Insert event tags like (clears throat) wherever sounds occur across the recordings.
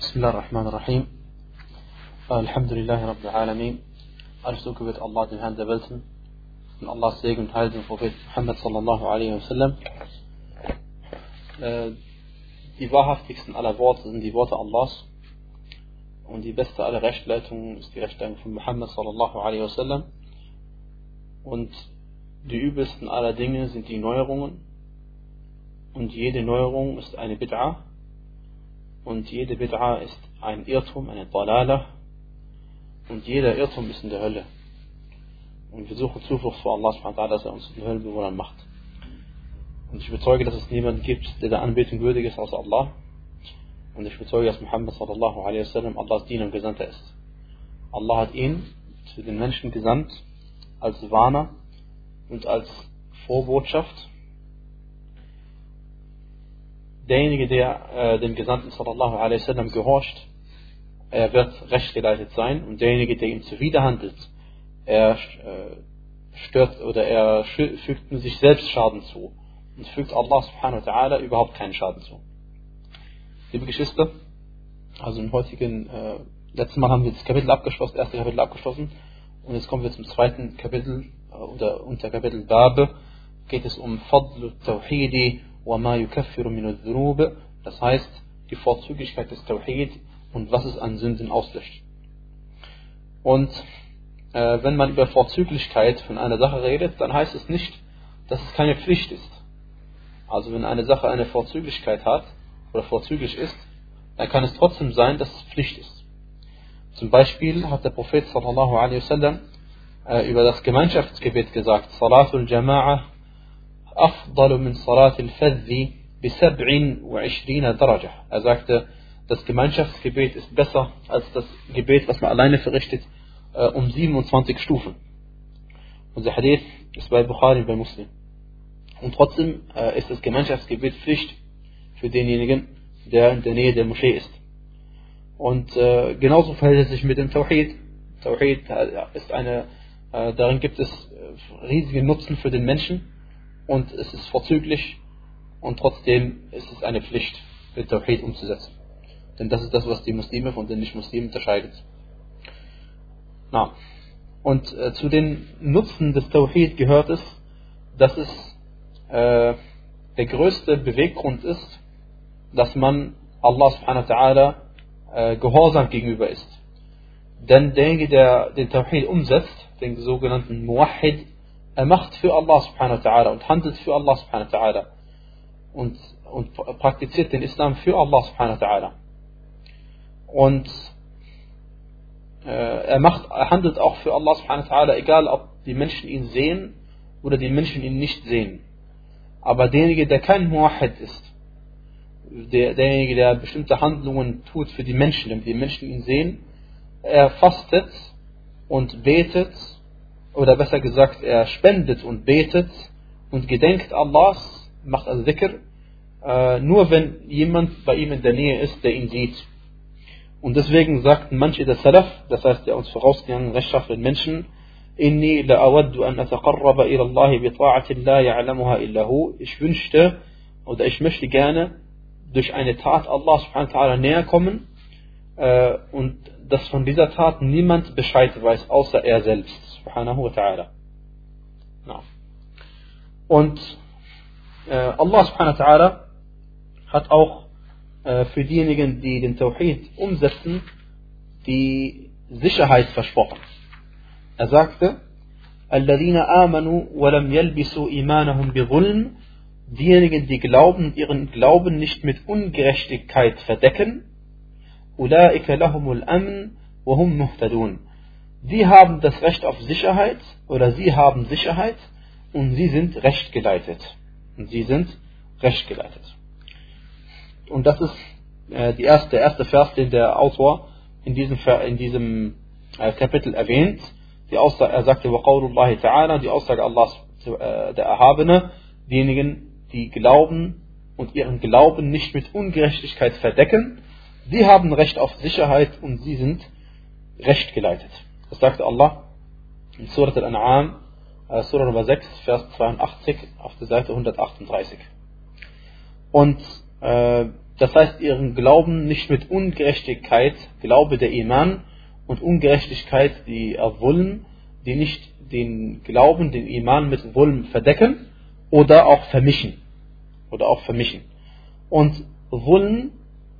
بسم الله الرحمن الرحيم الحمد لله رب العالمين Alles Lob gebet Allah, dem Herrn der Welten. Und Allahs Segen und Heil dem Prophet Muhammad sallallahu alaihi wasallam. Äh, die wahrhaftigsten aller Worte sind die Worte Allahs. Und die beste aller Rechtleitungen ist die Rechtleitung von Muhammad sallallahu alaihi wasallam. Und die übelsten aller Dinge sind die Neuerungen. Und jede Neuerung ist eine Bid'ah. Und jede Bid'ah ist ein Irrtum, eine Dalala. Und jeder Irrtum ist in der Hölle. Und wir suchen Zuflucht vor Allah, dass er uns in den Höllenbewohnern macht. Und ich bezeuge, dass es niemanden gibt, der der Anbetung würdig ist als Allah. Und ich bezeuge, dass Muhammad sallallahu alaihi wasallam Allahs Diener und Gesandter ist. Allah hat ihn zu den Menschen gesandt als Warner und als Vorbotschaft. Derjenige, der äh, dem Gesandten sallallahu alaihi wasallam gehorcht, er wird rechtgeleitet sein und derjenige, der ihm zuwiderhandelt, er äh, stört oder er fügt sich selbst Schaden zu und fügt Allah subhanahu wa ta'ala überhaupt keinen Schaden zu. Liebe Geschwister, also im heutigen, äh, letzten Mal haben wir das Kapitel abgeschlossen, erste Kapitel abgeschlossen und jetzt kommen wir zum zweiten Kapitel, äh, unter, unter Kapitel Babe geht es um Fadl Tawhidi das heißt die Vorzüglichkeit des Tawhid und was es an Sünden auslöscht. Und äh, wenn man über Vorzüglichkeit von einer Sache redet, dann heißt es nicht, dass es keine Pflicht ist. Also wenn eine Sache eine Vorzüglichkeit hat oder vorzüglich ist, dann kann es trotzdem sein, dass es Pflicht ist. Zum Beispiel hat der Prophet sallallahu alaihi wasallam äh, über das Gemeinschaftsgebet gesagt, Salatul Jama'a afdalu min Salatil Fadhi bi 27 daraja. Er sagte, das Gemeinschaftsgebet ist besser als das Gebet, was man alleine verrichtet, äh, um 27 Stufen. Unser Hadith ist bei Bukhari bei Muslim. Und trotzdem äh, ist das Gemeinschaftsgebet Pflicht für denjenigen, der in der Nähe der Moschee ist. Und äh, genauso verhält es sich mit dem Tawhid. Tawhid ist eine, darin gibt es riesige Nutzen für den Menschen und es ist vorzüglich und trotzdem ist es eine Pflicht, den Tawhid umzusetzen. Denn das ist das, was die Muslime von den Nicht-Muslimen unterscheidet. Na. Und äh, zu den Nutzen des Tawhid gehört es, dass es äh, der größte Beweggrund ist, dass man Allah subhanahu wa ta'ala äh, gehorsam gegenüber ist. Denn derjenige, der den Tawhid umsetzt, den sogenannten Muwahid, er macht für Allah subhanahu wa ta'ala und handelt für Allah subhanahu wa ta'ala und, und praktiziert den Islam für Allah subhanahu wa ta'ala. Und äh, er, macht, er handelt auch für Allah subhanahu wa ta'ala, egal ob die Menschen ihn sehen oder die Menschen ihn nicht sehen. Aber derjenige, der kein Muahid ist, der, derjenige, der bestimmte Handlungen tut für die Menschen, damit die Menschen ihn sehen, er fastet und betet, oder besser gesagt, er spendet und betet und gedenkt Allahs, macht also Dhikr, äh, nur wenn jemand bei ihm in der Nähe ist, der ihn sieht. Und deswegen sagten manche der Salaf, das heißt der uns vorausgegangenen rechtschaffenen Menschen, an ataqarraba ila Allah bi ta'atin la ya'lamuha illa hu. Ich wünschte oder ich möchte gerne durch eine Tat Allah subhanahu wa ta'ala näher kommen äh, und dass von dieser Tat niemand Bescheid weiß, außer er selbst, subhanahu wa ta'ala. No. Und äh, Allah subhanahu wa ta'ala hat auch äh, für diejenigen, die den Tawhid umsetzen, die Sicherheit versprochen. Er sagte, الذين آمنوا ولم يلبسوا إيمانهم بظلم diejenigen, die glauben, ihren Glauben nicht mit Ungerechtigkeit verdecken, أولئك لهم الأمن وهم مهتدون. Die haben das Recht auf Sicherheit oder sie haben Sicherheit und sie sind rechtgeleitet. Und sie sind rechtgeleitet. Und das ist äh, die erste, der erste Vers, den der Autor in diesem, in diesem äh, Kapitel erwähnt. Die Aussage, er sagte, ta'ala, die Aussage Allahs, äh, der Erhabene, diejenigen, die glauben und ihren Glauben nicht mit Ungerechtigkeit verdecken, die haben Recht auf Sicherheit und sie sind rechtgeleitet. Das sagte Allah in Surat al-An'am, äh, Surah Nummer 6, Vers 82 auf der Seite 138. Und äh, das heißt ihren Glauben nicht mit Ungerechtigkeit, Glaube der Iman und Ungerechtigkeit, die Wulm, die nicht den Glauben, den Iman mit Wulm verdecken oder auch vermischen. Oder auch vermischen. Und Wulm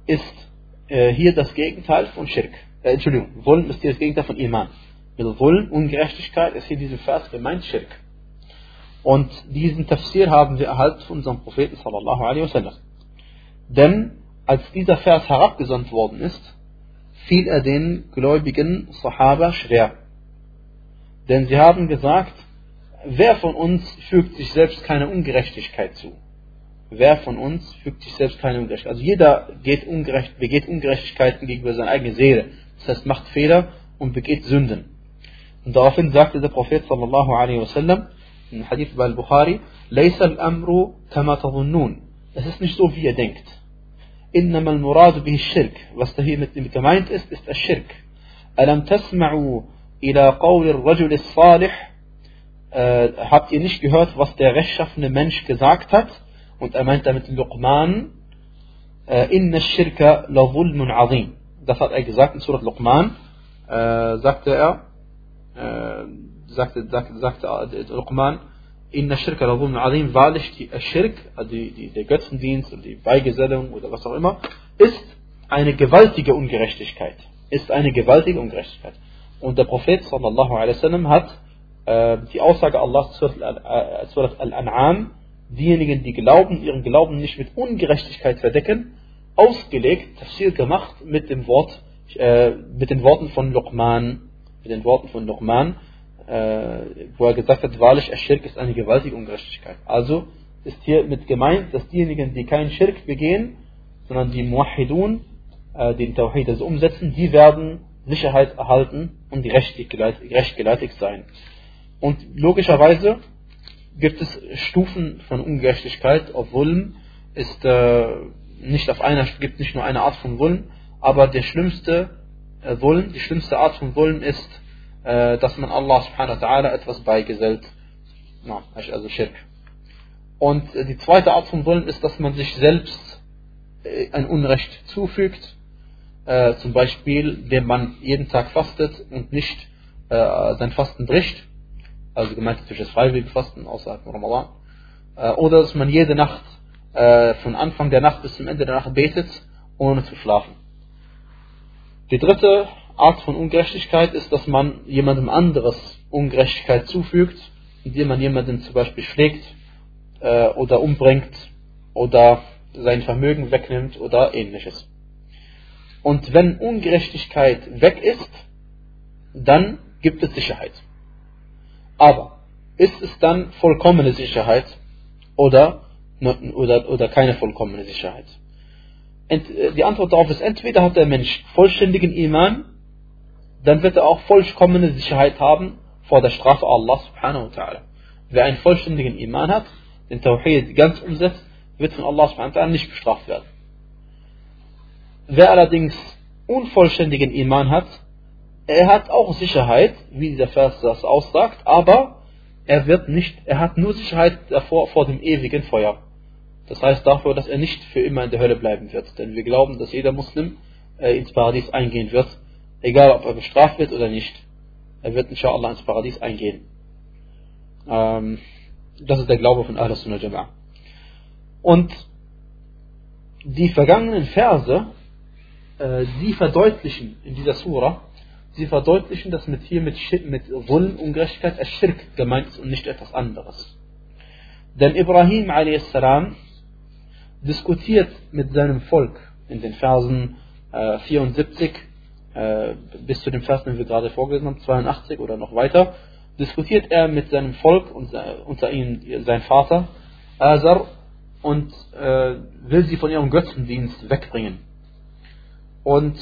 ist äh, hier das Gegenteil von Schirk. Äh, Entschuldigung, Wulm ist hier das Gegenteil von Iman. Mit Wulm, Ungerechtigkeit, ist hier diesem Vers gemeint Schirk. Und diesen Tafsir haben wir erhalten von unserem Propheten sallallahu alaihi wasallam. Denn als dieser Vers herabgesandt worden ist, fiel er den gläubigen Sahaba schwer. Denn sie haben gesagt, wer von uns fügt sich selbst keine Ungerechtigkeit zu? Wer von uns fügt sich selbst keine Ungerechtigkeit? Also jeder geht ungerecht, begeht Ungerechtigkeiten gegenüber seiner eigenen Seele Das heißt, macht Fehler und begeht Sünden. Und daraufhin sagte der Prophet sallallahu alaihi wasallam, in Hadith bei Al-Bukhari, لَيْسَ الْأَمْرُ كَمَا تَظُنُّونَ Es ist nicht so, wie ihr denkt. إنما المراد به الشرك was da hier mit gemeint ist ist الشرك ألم تسمعوا إلى قول الرجل الصالح äh, habt ihr nicht gehört was der rechtschaffene Mensch gesagt hat und er meint damit Luqman äh, inna الشرك لظلم عظيم das hat er gesagt in Surat Luqman äh, sagte er äh, sagte, sagte, sagte Luqman Inna Shirka Azim, wahrlich die also die, die, der Götzendienst und die Beigesellung oder was auch immer, ist eine gewaltige Ungerechtigkeit. Ist eine gewaltige Ungerechtigkeit. Und der Prophet sallallahu alaihi wasallam hat äh, die Aussage Allahs zu Al-An'am, diejenigen, die glauben, ihren Glauben nicht mit Ungerechtigkeit verdecken, ausgelegt, tafsir gemacht mit dem Wort, äh, mit den Worten von Luqman, mit den Worten von Luqman, äh, wo er gesagt hat, wahrlich, Schirk ist eine gewaltige Ungerechtigkeit. Also ist hier mit gemeint, dass diejenigen, die keinen Schirk begehen, sondern die Muahidun, äh, den Tawhid also umsetzen, die werden Sicherheit erhalten und rechtgeleitet sein. Und logischerweise gibt es Stufen von Ungerechtigkeit, Wulm ist äh, nicht auf einer, gibt nicht nur eine Art von Wulm, aber der schlimmste äh, die schlimmste Art von Wulm ist äh, dass man Allah subhanahu wa ta'ala etwas beigesellt. Also Schirk. Und äh, die zweite Art von Wollen ist, dass man sich selbst äh, ein Unrecht zufügt, zum Beispiel, indem man jeden Tag fastet und nicht sein Fasten bricht, also gemeint durch das freiwillige Fasten außerhalb von Ramadan, oder dass man jede Nacht äh, von Anfang der Nacht bis zum Ende der Nacht betet, ohne zu schlafen. Die dritte Art von Ungerechtigkeit ist, dass man jemandem anderes Ungerechtigkeit zufügt, indem man jemanden zum Beispiel schlägt äh, oder umbringt oder sein Vermögen wegnimmt oder ähnliches. Und wenn Ungerechtigkeit weg ist, dann gibt es Sicherheit. Aber ist es dann vollkommene Sicherheit oder, oder, oder keine vollkommene Sicherheit? Äh, die Antwort darauf ist, entweder hat der Mensch vollständigen Iman dann wird er auch vollkommene Sicherheit haben vor der Strafe Allah subhanahu wa ta'ala. Wer einen vollständigen Iman hat, den Tawhid ganz umsetzt, wird von Allah subhanahu wa ta'ala nicht bestraft werden. Wer allerdings unvollständigen Iman hat, er hat auch Sicherheit, wie dieser Vers das aussagt, aber er wird nicht, er hat nur Sicherheit davor vor dem ewigen Feuer. Das heißt dafür, dass er nicht für immer in der Hölle bleiben wird. Denn wir glauben, dass jeder Muslim äh, ins Paradies eingehen wird egal ob er bestraft wird oder nicht. Er wird inshallah ins Paradies eingehen. Ähm, das ist der Glaube von Ahlus Sunnah Jama'a. Und die vergangenen Verse, äh, sie verdeutlichen in dieser Sura, sie verdeutlichen, dass mit hier mit, mit Zulm, Ungerechtigkeit, Schirk gemeint ist und nicht etwas anderes. Denn Ibrahim a.s. diskutiert mit seinem Volk in den Versen äh, 74 äh, bis zu dem Vers, den wir gerade vorgelesen haben, 82 oder noch weiter, diskutiert er mit seinem Volk und unter ihnen sein Vater, Azar, und äh, will sie von ihrem Götzendienst wegbringen. Und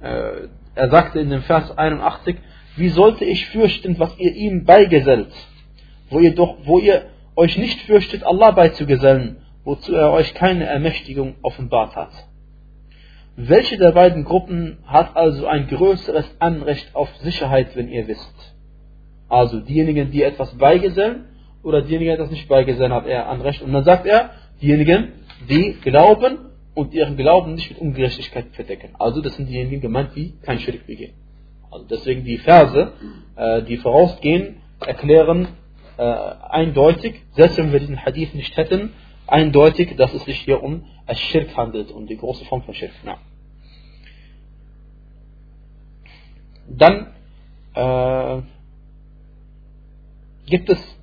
äh, er sagte in dem Vers 81, wie sollte ich fürchten, was ihr ihm beigesellt, wo ihr doch, wo ihr euch nicht fürchtet, Allah beizugesellen, wozu er euch keine Ermächtigung offenbart hat. Welche der beiden Gruppen hat also ein größeres Anrecht auf Sicherheit, wenn ihr wisst? Also diejenigen, die etwas beigesellen oder diejenigen, die etwas nicht beigesellen, hat er Anrecht. Und dann sagt er, diejenigen, die glauben und ihren Glauben nicht mit Ungerechtigkeit verdecken. Also das sind diejenigen gemeint, die kein Schirk begehen. Also deswegen die Verse, äh, die vorausgehen, erklären äh, eindeutig, selbst wenn wir diesen Hadith nicht hätten, eindeutig, dass es sich hier um Schirk handelt, um die große Form von Schirk. Ja. Dann äh, gibt es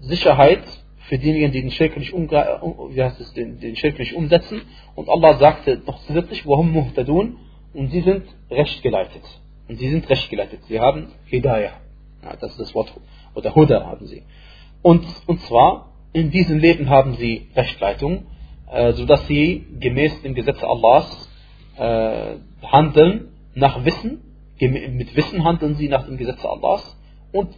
Sicherheit für diejenigen, die den Schirk nicht, wie heißt es, den, den Schirk nicht umsetzen. Und Allah sagte noch zusätzlich, warum muhtadun? Und sie sind rechtgeleitet. Und sie sind rechtgeleitet. Sie haben Hidayah. Ja, das ist das Wort. Oder Huda haben sie. Und, und zwar, in diesem Leben haben sie Rechtleitung, äh, sodass sie gemäß dem Gesetz Allahs äh, handeln nach Wissen. Mit Wissen handeln sie nach dem Gesetz Allahs. Und,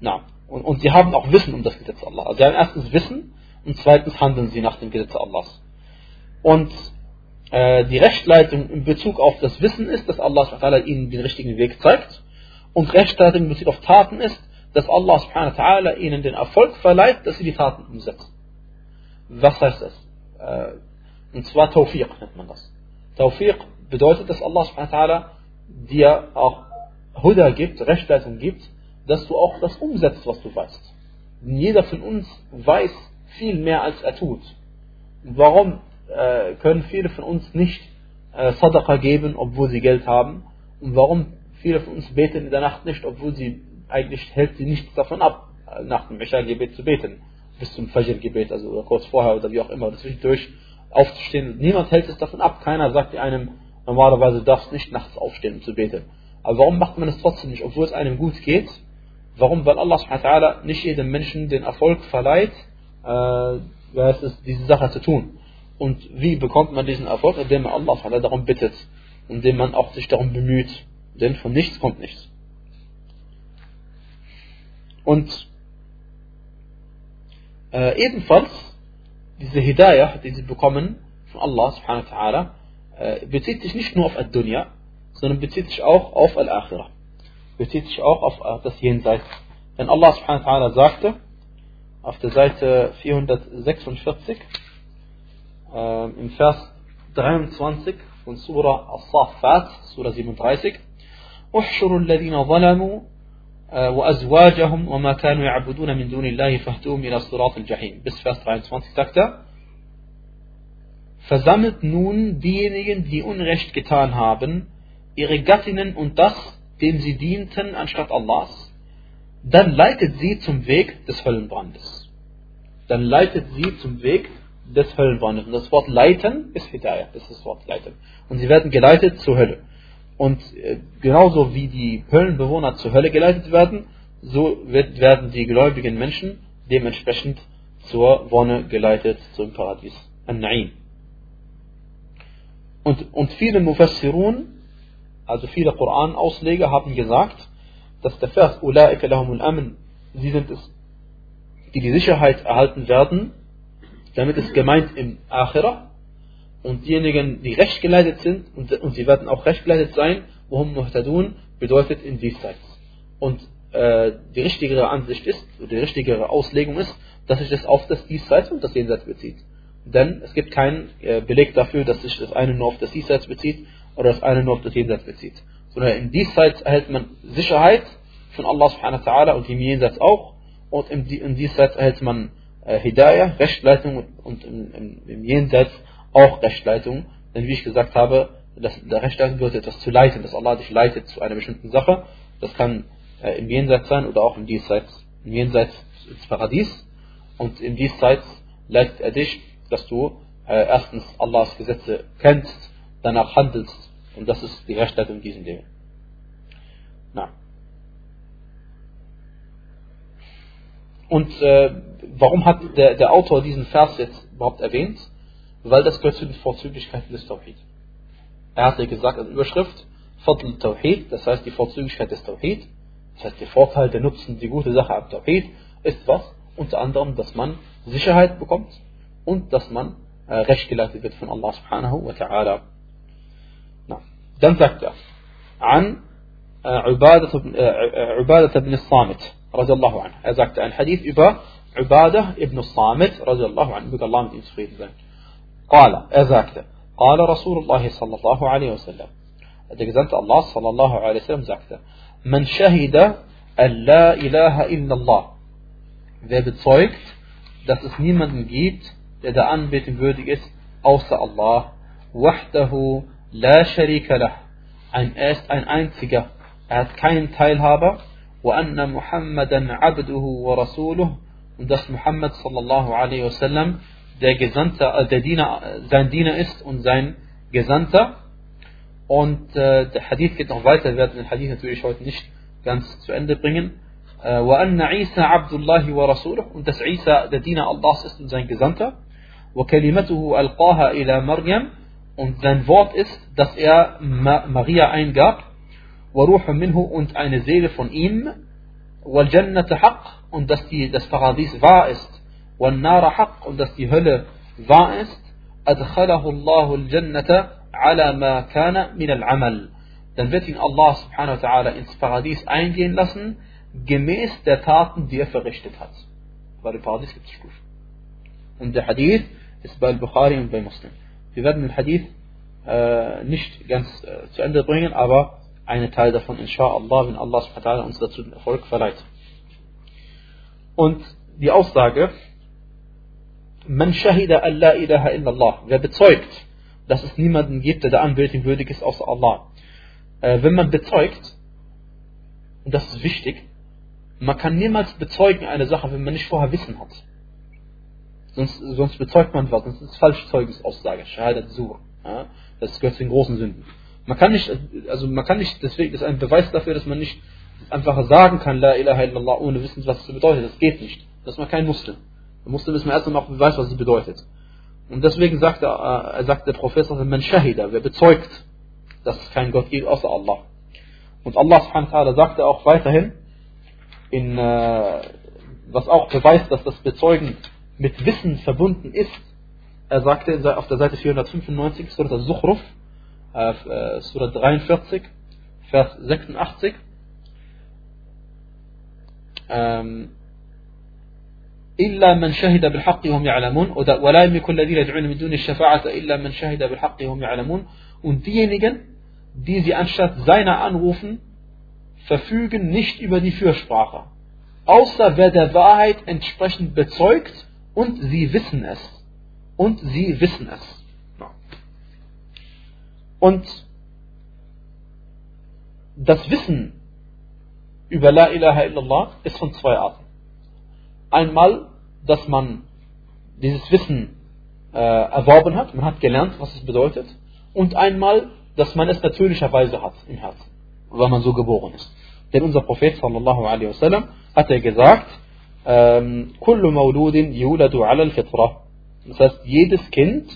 na, und, und sie haben auch Wissen um das Gesetz Allah. Also sie haben erstens Wissen und zweitens handeln sie nach dem Gesetz Allahs. Und äh, die Rechtleitung in Bezug auf das Wissen ist, dass Allah ihnen den richtigen Weg zeigt. Und Rechtleitung in Bezug auf Taten ist, dass Allah ihnen den Erfolg verleiht, dass sie die Taten umsetzen. Was heißt das? Äh, und zwar Tawfiq nennt man das. Tawfiq bedeutet, dass Allah dir auch Huda gibt, Rechtleitung gibt, dass du auch das umsetzt, was du weißt. Denn jeder von uns weiß viel mehr, als er tut. Warum äh, können viele von uns nicht äh, Sadaqa geben, obwohl sie Geld haben? Und warum viele von uns beten in der Nacht nicht, obwohl sie eigentlich hält sie nichts davon ab, nach dem Isha-Gebet zu beten, bis zum Fajr-Gebet, also kurz vorher oder wie auch immer, zwischendurch aufzustehen. Niemand hält es davon ab. Keiner sagt einem, normalerweise darfst nicht nachts aufstehen, um zu beten. Aber warum macht man es trotzdem nicht, obwohl es einem gut geht? Warum? Weil Allah nicht jedem Menschen den Erfolg verleiht, äh, es, diese Sache zu tun. Und wie bekommt man diesen Erfolg? Indem man Allah darum bittet, indem man auch sich darum bemüht. Denn von nichts kommt nichts. Und äh, ebenfalls diese Hidayah, die sie bekommen von Allah subhanahu wa ta'ala, äh, bezieht sich nicht nur auf Ad-Dunya, sondern bezieht sich auch auf Al-Akhirah. Bezieht sich auch auf das Jenseits. Denn Allah subhanahu wa ta'ala sagte, auf der Seite 446, äh, im Vers 23 von Surah As-Saffat, Surah 37, احشروا الذين ظلموا وأزواجهم وما كانوا يعبدون من دون الله فاهدوهم إلى صراط الجحيم. Bis Vers 23 sagt er, Versammelt nun diejenigen, die Unrecht getan haben, ihre Gattinnen und das, dem sie dienten, anstatt Allahs, dann leitet sie zum Weg des Höllenbrandes. Dann leitet sie zum Weg des Höllenbrandes. Und das Wort leiten ist Hidayah, das ist das Wort leiten. Und sie werden geleitet zur Hölle. Und äh, genauso wie die Höllenbewohner zur Hölle geleitet werden, so wird, werden die gläubigen Menschen dementsprechend zur Wonne geleitet, zum Paradies. An-Na'im. Und, und viele Mufassirun, also viele Koran-Ausleger haben gesagt, dass der Vers Ulaika lahumul Amen, sie sind es, die die Sicherheit erhalten werden, damit ist gemeint im Akhirah, und diejenigen, die recht geleitet sind, und, und sie werden auch recht geleitet sein, wohum muhtadun, bedeutet in diesseits. Und äh, die richtigere Ansicht ist, die richtigere Auslegung ist, dass sich das auf das Diesseits und das Jenseits bezieht. Denn es gibt keinen äh, Beleg dafür, dass sich das eine nur auf das Diesseits bezieht oder das eine nur auf das Jenseits bezieht. Sondern im Diesseits erhält man Sicherheit von Allah subhanahu wa ta'ala und im Jenseits auch. Und im, im Diesseits erhält man äh, Hidayah, Rechtleitung und im, im, im Jenseits auch Rechtleitung. Denn wie ich gesagt habe, das, der Rechtleitung bedeutet etwas zu leiten, dass Allah dich leitet zu einer bestimmten Sache. Das kann äh, im Jenseits sein oder auch im Diesseits. Im Jenseits ins Paradies und im Diesseits leitet er dich, dass du äh, erstens Allahs Gesetze kennst, danach handelst und das ist die Rechtleitung in diesen Dingen. Na. Und äh, warum hat der, der Autor diesen Vers jetzt überhaupt erwähnt? weil das gehört zu den Vorzüglichkeiten des Tawhid. Er hatte gesagt in Überschrift, Fadl Tawhid, das heißt die Vorzüglichkeit des Tawhid, das heißt der Vorteil, der Nutzen, die gute Sache ab Tawhid, ist was? Unter anderem, dass man Sicherheit bekommt und dass man äh, recht geleitet wird von Allah subhanahu wa ta'ala. Dann sagt er, an äh, äh, äh, Ubadah ibn Samit, radiallahu anhu. Er sagte ein Hadith über Ubadah ibn Samit, radiallahu anhu, möge Allah mit ihm zufrieden sein. قال, er sagte, قال رسول الله صلى الله عليه وسلم, Gesandte Allah صلى الله عليه وسلم sagte, man shahida an la ilaha illallah, wer bezeugt, dass es niemanden gibt, der der Anbetung würdig ist, außer Allah, wahdahu la sharika lah, ein, er ist ein einziger, er hat keinen Teilhaber, وأن محمدا عبده ورسوله und dass Muhammad sallallahu alaihi wasallam der Gesandte, äh, der Diener, sein Diener ist und sein Gesandter. Und äh, der Hadith geht noch weiter, wir werden den Hadith natürlich heute nicht ganz zu Ende bringen. وأن عيسى عبد الله ورسوله und dass Isa der Diener Allahs ist und sein Gesandter. وكلمته ألقاها إلى مريم und sein Wort ist, dass er Maria eingab. وروح منه und eine Seele von ihm. والجنة حق und dass die, das Paradies wahr ist. والنار حق und dass die Hölle wahr ist. أدخله الله الجنة على ما كان من العمل dann wird ihn Allah subhanahu wa ta'ala ins Paradies eingehen lassen, gemäß der Taten, die er verrichtet hat. Weil im Paradies gibt es Stufen. Und der Hadith ist bei Bukhari und bei Muslim. Wir werden den Hadith äh, nicht ganz äh, zu Ende bringen, aber einen Teil davon, inshallah, wenn Allah subhanahu wa ta'ala uns dazu den Erfolg verleiht. Und die Aussage, man shahida an la ilaha illallah, wer bezeugt, dass es niemanden gibt, der der Anbetung würdig ist, außer Allah äh, wenn man bezeugt, und das ist wichtig, man kann niemals bezeugen eine Sache, wenn man nicht vorher Wissen hat. Sonst, sonst bezeugt man was, sonst ist es falsche Zeugensaussage, Shahadat Sur. Ja? Das gehört zu den großen Sünden. Man kann nicht, also man kann nicht, deswegen ist ein Beweis dafür, dass man nicht einfach sagen kann, La ilaha illallah, ohne wissen, was es bedeutet. Das geht nicht. Das ist man kein Muslim. Der Muslim ist man erst auch Beweis, was es bedeutet. Und deswegen sagt, er, äh, sagt der Professor, man Shahida, wer bezeugt, dass es keinen Gott gibt außer Allah. Und Allah subhanahu sagte auch weiterhin, in, äh, was auch beweist, dass das Bezeugen mit Wissen verbunden ist. Er sagte auf der Seite 495, Surah al-Zukhruf, äh, äh Surah 43, Vers 86, ähm, إلا من شهد بالحق وهم يعلمون ولا يملك الذين يدعون من دون الشفاعة إلا من شهد بالحق وهم يعلمون und diejenigen die sie anstatt seiner anrufen, verfügen nicht über die Fürsprache, außer wer der Wahrheit entsprechend bezeugt und sie wissen es. Und sie wissen es. Und das Wissen über La ilaha illallah ist von zwei Arten. Einmal, dass man dieses Wissen äh, erworben hat, man hat gelernt, was es bedeutet. Und einmal, dass man es natürlicherweise hat im Herzen, weil man so geboren ist. Denn unser Prophet sallallahu alaihi wasallam hat er gesagt, ähm, kullu mauludin yuladu ala al-fitra. Das heißt, jedes Kind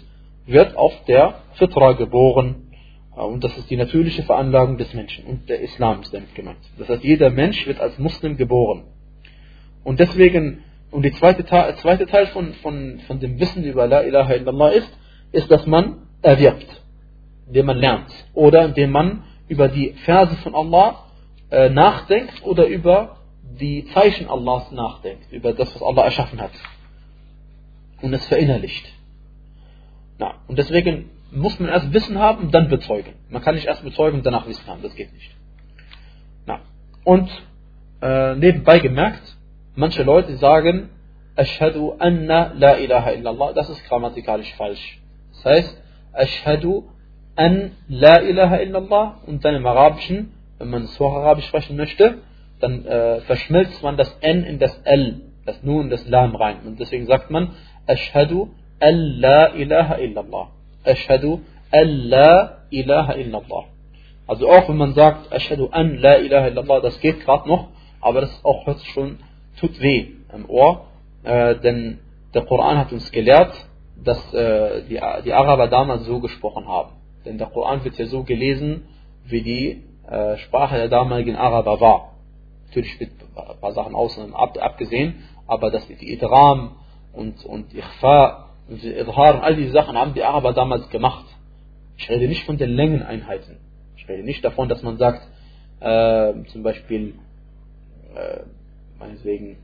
wird auf der Fitra geboren. Äh, und das ist die natürliche Veranlagung des Menschen. Und der Islam ist damit gemeint. Das heißt, jeder Mensch wird als Muslim geboren. Und deswegen, und der zweite, Teil, zweite Teil von, von, von dem Wissen über La ilaha illallah ist, ist, dass man erwirbt indem man lernt oder indem man über die Verse von Allah äh, nachdenkt oder über die Zeichen Allahs nachdenkt, über das, was Allah erschaffen hat und es verinnerlicht. Na, und deswegen muss man erst Wissen haben dann bezeugen. Man kann nicht erst bezeugen und danach Wissen haben, das geht nicht. Na, und äh, nebenbei gemerkt, manche Leute sagen, Ashhadu anna la ilaha illallah, das ist grammatikalisch falsch. Das heißt, Ashhadu an La ilaha illallah und dann im Arabischen, wenn man es Arabisch sprechen möchte, dann äh, verschmilzt man das N in das L, das Nun und das Lam rein. Und deswegen sagt man Ashhadu an La ilaha illallah. Ashhadu an La ilaha illallah. Also auch wenn man sagt Ashhadu an La ilaha illallah, das geht gerade noch, aber das auch hört schon, tut weh im Ohr, äh, denn der Koran hat uns gelehrt, dass äh, die, die Araber damals so gesprochen haben. Denn der Koran wird ja so gelesen, wie die äh, Sprache der damaligen Araber war. Natürlich wird ein paar Sachen außen ab, abgesehen, aber das die Idram und, und Ikhfa und Idhar all diese Sachen haben die Araber damals gemacht. Ich rede nicht von den Längeneinheiten. Ich rede nicht davon, dass man sagt, äh, zum Beispiel, äh, meinetwegen,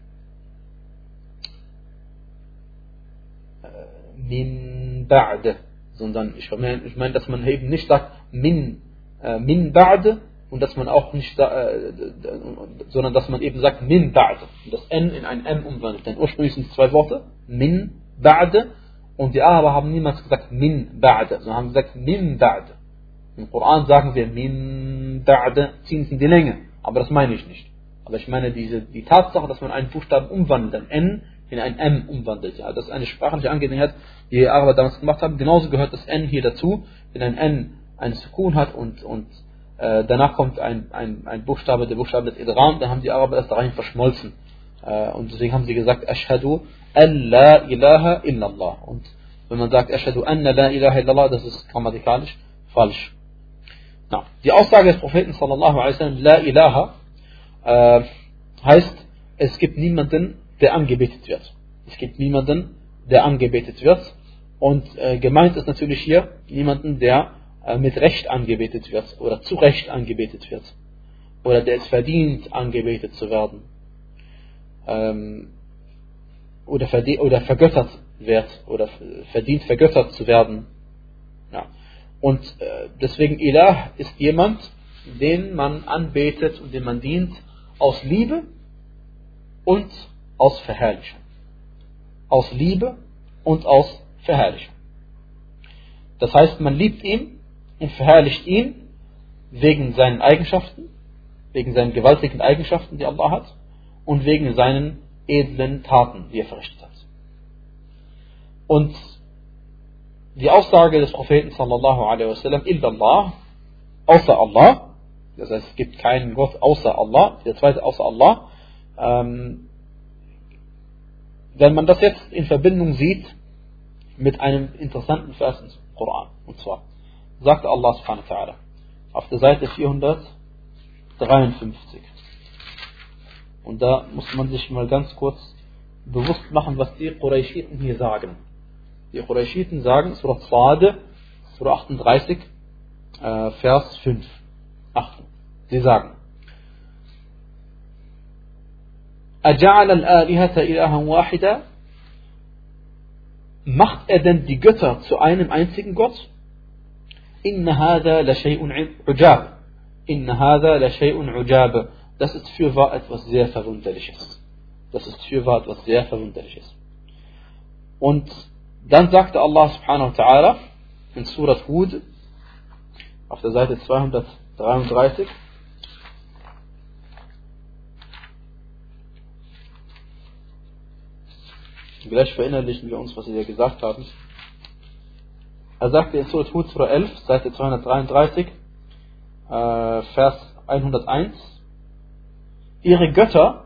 min ba'de, sondern ich meine, ich mein, dass man eben nicht sagt min, äh, min ba'de und dass man auch nicht, äh, sondern dass man eben sagt min ba'de und das n in ein m umwandelt. Denn ursprünglich sind es zwei Worte, min ba'de und die Araber haben niemals gesagt min ba'de, sondern haben gesagt min ba'de. Im Koran sagen wir min ba'de, ziehen es die Länge, aber das meine ich nicht. Aber ich meine diese, die Tatsache, dass man einen Buchstaben umwandelt, ein N in ein M umwandelt. Ja, das ist eine sprachliche Angelegenheit, die die Araber damals gemacht haben. Genauso gehört das N hier dazu, wenn ein N einen Sukun hat und, und äh, danach kommt ein, ein, ein Buchstabe, der Buchstabe des Idram, dann haben die Araber das darin verschmolzen. Äh, und deswegen haben sie gesagt, Ashhadu an la ilaha illallah. Und wenn man sagt, Ashhadu anna la ilaha illallah, das ist grammatikalisch falsch. Na, die Aussage des Propheten sallallahu alaihi wasallam, la ilaha, äh, heißt, es gibt niemanden, der angebetet wird. Es gibt niemanden, der angebetet wird. Und äh, gemeint ist natürlich hier niemanden, der äh, mit Recht angebetet wird oder zu Recht angebetet wird. Oder der es verdient, angebetet zu werden. Ähm, oder, oder vergöttert wird oder verdient vergöttert zu werden. Ja. Und äh, deswegen Ilah ist jemand, den man anbetet und dem man dient aus Liebe und aus Verherrlichung. Aus Liebe und aus Verherrlichung. Das heißt, man liebt ihn und verherrlicht ihn wegen seinen Eigenschaften, wegen seinen gewaltigen Eigenschaften, die Allah hat, und wegen seinen edlen Taten, die er verrichtet hat. Und die Aussage des Propheten sallallahu alaihi wasallam, illallah, außer Allah, das heißt, es gibt keinen Gott außer Allah, der zweite außer Allah, ähm, wenn man das jetzt in Verbindung sieht mit einem interessanten Vers im Koran, und zwar sagt Allah subhanahu wa ta'ala auf der Seite 453. Und da muss man sich mal ganz kurz bewusst machen, was die Qurayshiten hier sagen. Die Qurayshiten sagen, Surah Sade, Surah 38, äh, Vers 5 achten. Sie sagen, Macht er denn die Götter zu einem einzigen Gott? Inna hada la shay'un ujab. Inna hada la shay'un ujab. Das ist fürwahr etwas sehr Verwunderliches. Das ist fürwahr etwas sehr Verwunderliches. Und dann sagte Allah subhanahu wa ta'ala in Surat Hud auf der Seite 200 233 Gleich verinnerlichen wir uns, was sie hier gesagt haben. Er sagte in Surat Hud, Surah 11, Seite 233, äh, Vers 101, Ihre Götter,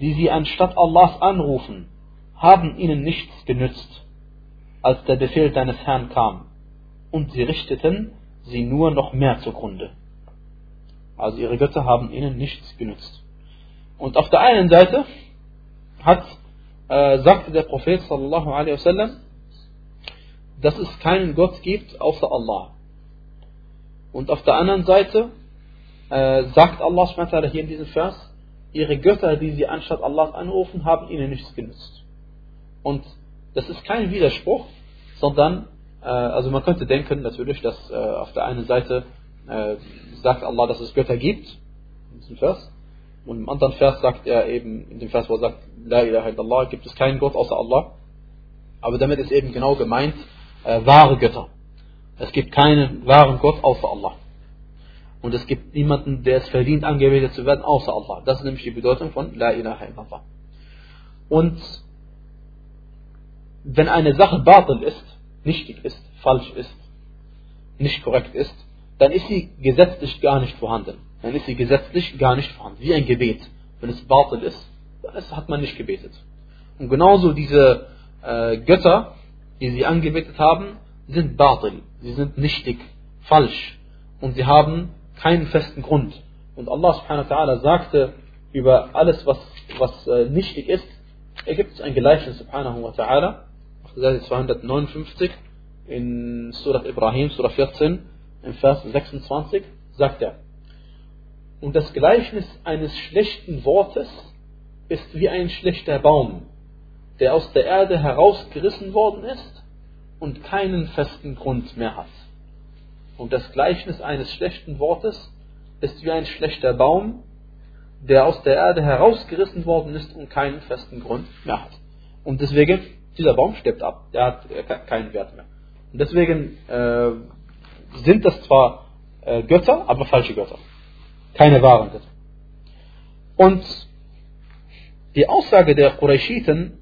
die sie anstatt Allahs anrufen, haben ihnen nichts genützt, als der Befehl deines Herrn kam, und sie richteten sie nur noch mehr zugrunde. Also ihre Götter haben ihnen nichts genützt. Und auf der einen Seite hat äh, sagte der Prophet sallallahu alaihi wasallam, dass es keinen Gott gibt außer Allah. Und auf der anderen Seite äh, sagt Allah hier in diesem Vers, ihre Götter, die sie anstatt Allah anrufen, haben ihnen nichts genützt. Und das ist kein Widerspruch, sondern, äh, also man könnte denken natürlich, dass äh, auf der einen Seite äh, sagt Allah, dass es Götter gibt, in diesem Vers, und im anderen Vers sagt er eben, in dem Vers, wo er sagt, La ilaha illallah, gibt es keinen Gott außer Allah. Aber damit ist eben genau gemeint, äh, wahre Götter. Es gibt keinen wahren Gott außer Allah. Und es gibt niemanden, der es verdient, angebetet zu werden, außer Allah. Das ist nämlich die Bedeutung von La ilaha illallah. Und wenn eine Sache batil ist, nichtig ist, falsch ist, nicht korrekt ist, dann ist sie gesetzlich gar nicht vorhanden dann ist sie gesetzlich gar nicht vorhanden. Wie ein Gebet. Wenn es Batil ist, dann hat man nicht gebetet. Und genauso diese äh, Götter, die sie angebetet haben, sind Batil. Sie sind nichtig, falsch. Und sie haben keinen festen Grund. Und Allah subhanahu wa ta'ala sagte über alles, was, was äh, nichtig ist, er gibt ein Gleichnis subhanahu wa ta'ala, Seite 259 in Surah Ibrahim, Surah 14, im Vers 26, sagt er, und das Gleichnis eines schlechten Wortes ist wie ein schlechter Baum, der aus der Erde herausgerissen worden ist und keinen festen Grund mehr hat. Und das Gleichnis eines schlechten Wortes ist wie ein schlechter Baum, der aus der Erde herausgerissen worden ist und keinen festen Grund mehr hat. Und deswegen, dieser Baum stirbt ab, der hat keinen Wert mehr. Und deswegen äh, sind das zwar äh, Götter, aber falsche Götter. Keine wahren Götter. Und die Aussage der Qurayshiten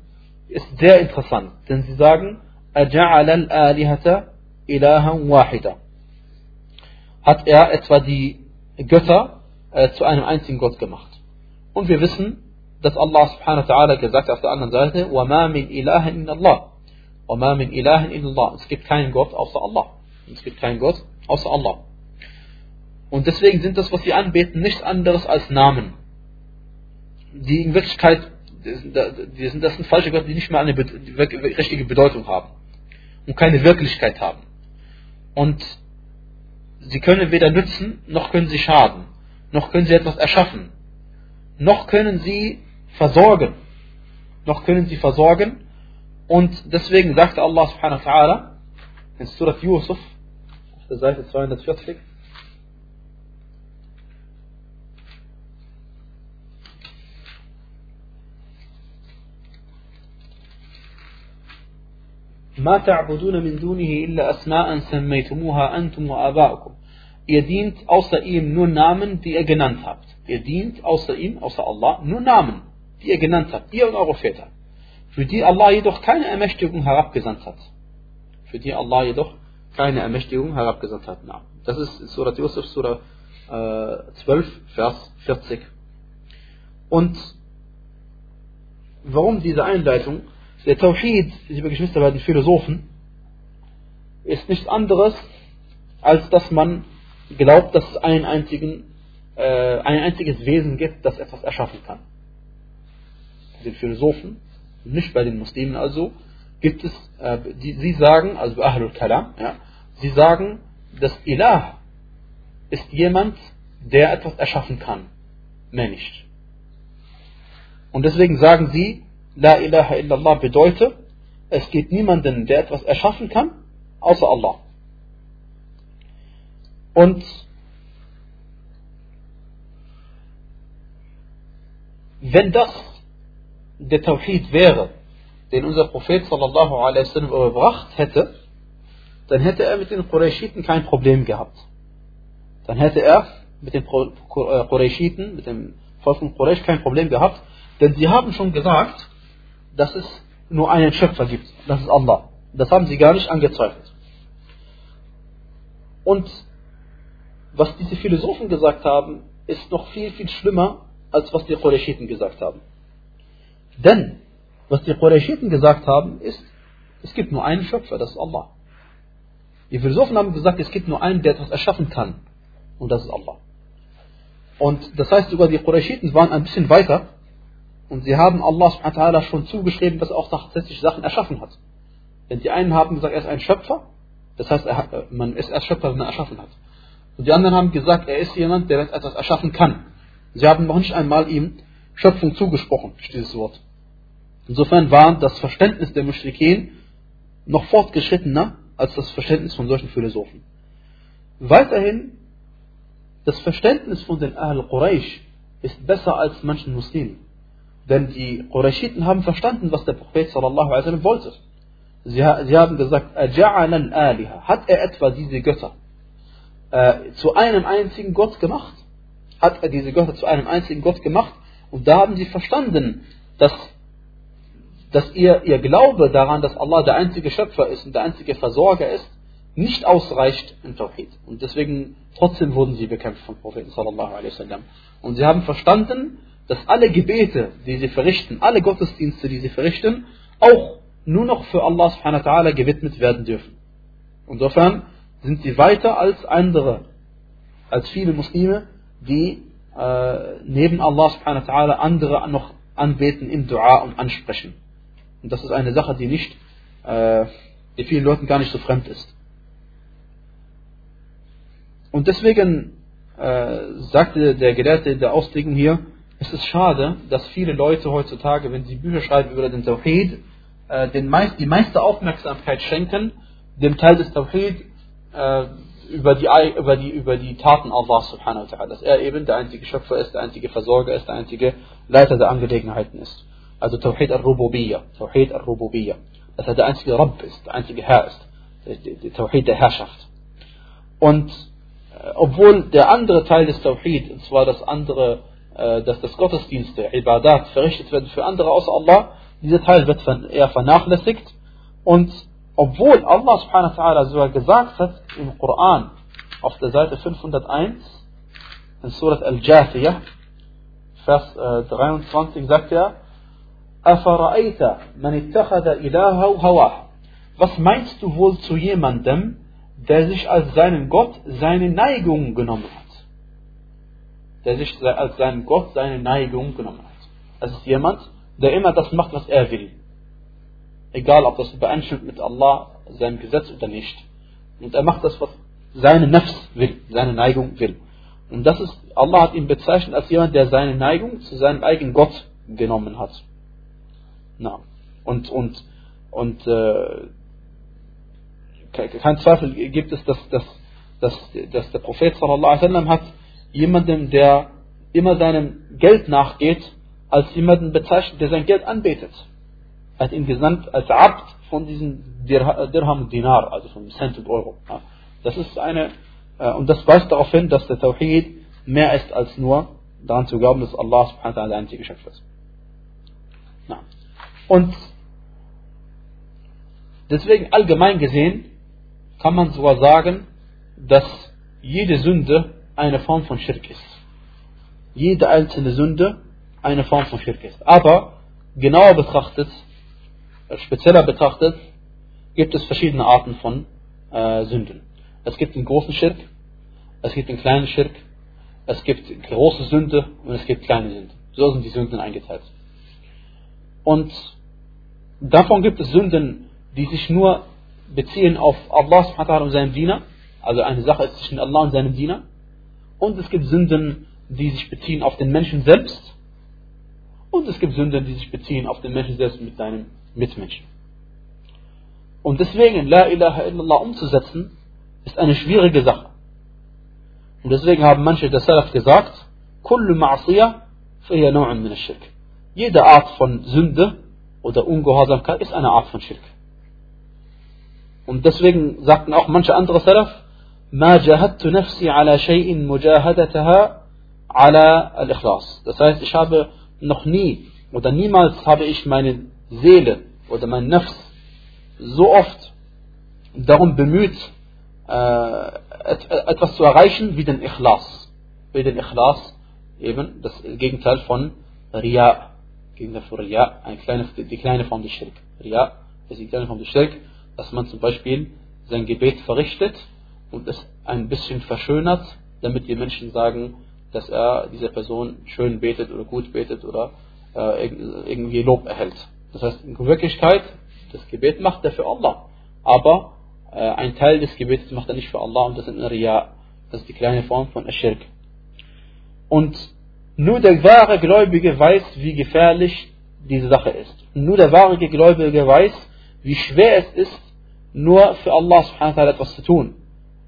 ist sehr interessant, denn sie sagen, أَجَعَلَ الْآلِهَةَ إِلَهًا وَاحِدًا Hat er etwa die Götter äh, zu einem einzigen Gott gemacht. Und wir wissen, dass Allah subhanahu wa ta'ala gesagt hat auf der anderen Seite, وَمَا مِنْ إِلَهٍ إِلَّا اللَّهِ وَمَا مِنْ إِلَهٍ إِلَّا اللَّهِ Es gibt keinen Gott außer Allah. Es gibt keinen Gott außer Allah. Und deswegen sind das, was sie anbeten, nichts anderes als Namen. Die in Wirklichkeit, das sind falsche Götter, die nicht mehr eine richtige Bedeutung haben. Und keine Wirklichkeit haben. Und sie können weder nützen, noch können sie schaden. Noch können sie etwas erschaffen. Noch können sie versorgen. Noch können sie versorgen. Und deswegen sagte Allah subhanahu wa ta'ala in Surat Yusuf, Seite 240, ما تعبدون من دونه إلا أسماء سميتموها أنتم وآباؤكم Ihr dient außer ihm nur Namen, die ihr genannt habt. Ihr dient außer ihm, außer Allah, nur Namen, die ihr genannt habt, ihr und eure Väter. Für die Allah jedoch keine Ermächtigung herabgesandt hat. Für die Allah jedoch keine Ermächtigung herabgesandt hat. Na, das ist Surat Yusuf, Surah äh, 12, Vers 40. Und warum diese Einleitung? Der Tawhid, liebe Geschwister bei den Philosophen, ist nichts anderes, als dass man glaubt, dass es einen einzigen, äh, ein einziges Wesen gibt, das etwas erschaffen kann. Den Philosophen, nicht bei den Muslimen also, gibt es, äh, die, sie sagen, also Ahlul Kalam, ja, sie sagen, dass Ilah ist jemand, der etwas erschaffen kann, mehr nicht. Und deswegen sagen sie, La ilaha illallah bedeutet, es gibt niemanden, der etwas erschaffen kann, außer Allah. Und wenn das der Tawhid wäre, den unser Prophet sallallahu alaihi wasallam überbracht hätte, dann hätte er mit den Qurayshiten kein Problem gehabt. Dann hätte er mit den äh, Qurayshiten, mit dem Volk von Quraysh kein Problem gehabt, denn sie haben schon gesagt, dass es nur einen Schöpfer gibt. Das ist Allah. Das haben sie gar nicht angezweifelt. Und was diese Philosophen gesagt haben, ist noch viel, viel schlimmer, als was die Qurayshiten gesagt haben. Denn, was die Qurayshiten gesagt haben, ist, es gibt nur einen Schöpfer, das ist Allah. Die Philosophen haben gesagt, es gibt nur einen, der etwas erschaffen kann. Und das ist Allah. Und das heißt, sogar die Qurayshiten waren ein bisschen weiter und sie haben Allah schon zugeschrieben, dass er auch tatsächlich Sachen erschaffen hat. Denn die einen haben gesagt, er ist ein Schöpfer, das heißt, hat, man ist erst Schöpfer, wenn er erschaffen hat. Und die anderen haben gesagt, er ist jemand, der etwas erschaffen kann. Sie haben noch nicht einmal ihm Schöpfung zugesprochen, dieses Wort. Insofern war das Verständnis der Muschrikin noch fortgeschrittener als das Verständnis von solchen Philosophen. Weiterhin, das Verständnis von den Ahl Quraysh ist besser als manchen Muslimen. Denn die Qurayshiten haben verstanden, was der Prophet sallallahu alaihi wasallam wollte. Sie, sie haben gesagt, hat er etwa diese Götter äh, zu einem einzigen Gott gemacht? Hat er diese Götter zu einem einzigen Gott gemacht? Und da haben sie verstanden, dass, dass ihr, ihr Glaube daran, dass Allah der einzige Schöpfer ist und der einzige Versorger ist, nicht ausreicht im Tawhid. Und deswegen trotzdem wurden sie bekämpft vom Propheten sallallahu alaihi wasallam. Und sie haben verstanden, dass alle Gebete, die sie verrichten, alle Gottesdienste, die sie verrichten, auch nur noch für Allah subhanahu wa ta'ala gewidmet werden dürfen. Insofern sind sie weiter als andere, als viele Muslime, die äh, neben Allah subhanahu wa ta'ala andere noch anbeten im Dua und ansprechen. Und das ist eine Sache, die nicht, äh, die vielen Leuten gar nicht so fremd ist. Und deswegen äh, sagte der Gelehrte der Auslegung hier, es ist schade, dass viele Leute heutzutage, wenn sie Bücher schreiben über den Tawhid, äh, den meist, die meiste Aufmerksamkeit schenken dem Teil des Tawhid äh, über, die, über, die, über die Taten Allah subhanahu wa ta'ala. Dass er eben der einzige Schöpfer ist, der einzige Versorger ist, der einzige Leiter der Angelegenheiten ist. Also Tawhid al-Rububiyya. Tawhid al-Rububiyya. Dass er der einzige Rabb ist, der einzige Herr ist. Der Tawhid der Herrschaft. Und äh, obwohl der andere Teil des Tawhid, und zwar das andere, äh, dass das Gottesdienste, Ibadat, verrichtet werden für andere außer Allah, dieser Teil wird eher vernachlässigt. Und obwohl Allah subhanahu wa ta'ala sogar gesagt hat im Koran, auf der Seite 501, in Surat Al-Jathiyah, Vers äh, 23 sagt er, Was meinst du wohl zu jemandem, der sich als seinen Gott seine Neigung genommen hat. Der sich als seinen Gott seine Neigung genommen hat. Das ist jemand, der immer das macht, was er will. Egal, ob das übereinstimmt mit Allah, seinem Gesetz oder nicht. Und er macht das, was seine Nefs will, seine Neigung will. Und das ist, Allah hat ihn bezeichnet als jemand, der seine Neigung zu seinem eigenen Gott genommen hat. Na. Und, und, und äh, kein Zweifel gibt es, dass, dass, dass, dass der Prophet wasallam hat jemanden, der immer seinem Geld nachgeht, als jemanden bezeichnet, der sein Geld anbetet. Er hat ihn genannt als Abd von diesem Dirham und Dinar, also von Cent und Euro. Das ist eine, äh, und das weist darauf hin, dass der Tawhid mehr ist als nur daran zu glauben, dass Allah subhanahu wa ta'ala der einzige Schöpfer ist. Und deswegen allgemein gesehen kann man sogar sagen, dass jede Sünde eine Form von Schirk ist. Jede einzelne Sünde eine Form von Schirk ist. Aber genauer betrachtet, spezieller betrachtet, gibt es verschiedene Arten von äh, Sünden. Es gibt den großen Schirk, es gibt den kleinen Schirk, es gibt große Sünde und es gibt kleine Sünde. So sind die Sünden eingeteilt. Und davon gibt es Sünden, die sich nur beziehen auf Allah und seinen Diener. Also eine Sache ist zwischen Allah und seinem Diener. Und es gibt Sünden, die sich beziehen auf den Menschen selbst. Und es gibt Sünden, die sich beziehen auf den Menschen selbst mit seinem Mitmenschen. Und deswegen, La ilaha illallah umzusetzen, ist eine schwierige Sache. Und deswegen haben manche der Salaf gesagt, Kullu ma'asiyah nu'an min shirk Jede Art von Sünde oder Ungehorsamkeit ist eine Art von Schirk. Und deswegen sagten auch manche andere Salaf, ما جاهدت نفسي على شيء مجاهدتها على الإخلاص. Das heißt, ich habe noch nie oder niemals habe ich meine Seele oder mein Nafs so oft darum bemüht, äh, etwas zu erreichen wie den Ikhlas. Wie den Ikhlas, eben das Gegenteil von Riya. Gegenteil von Riya, eine kleine, die kleine Form des Schirk. Riya ist die kleine Form des Schirk dass man zum Beispiel sein Gebet verrichtet und es ein bisschen verschönert, damit die Menschen sagen, dass er diese Person schön betet oder gut betet oder äh, irgendwie Lob erhält. Das heißt, in Wirklichkeit, das Gebet macht er für Allah, aber äh, ein Teil des Gebets macht er nicht für Allah und das ist ein Riya. Das ist die kleine Form von Ashirk. Und nur der wahre Gläubige weiß, wie gefährlich diese Sache ist. Nur der wahre Gläubige weiß, wie schwer es ist, nur für Allah subhanahu wa ta'ala etwas zu tun.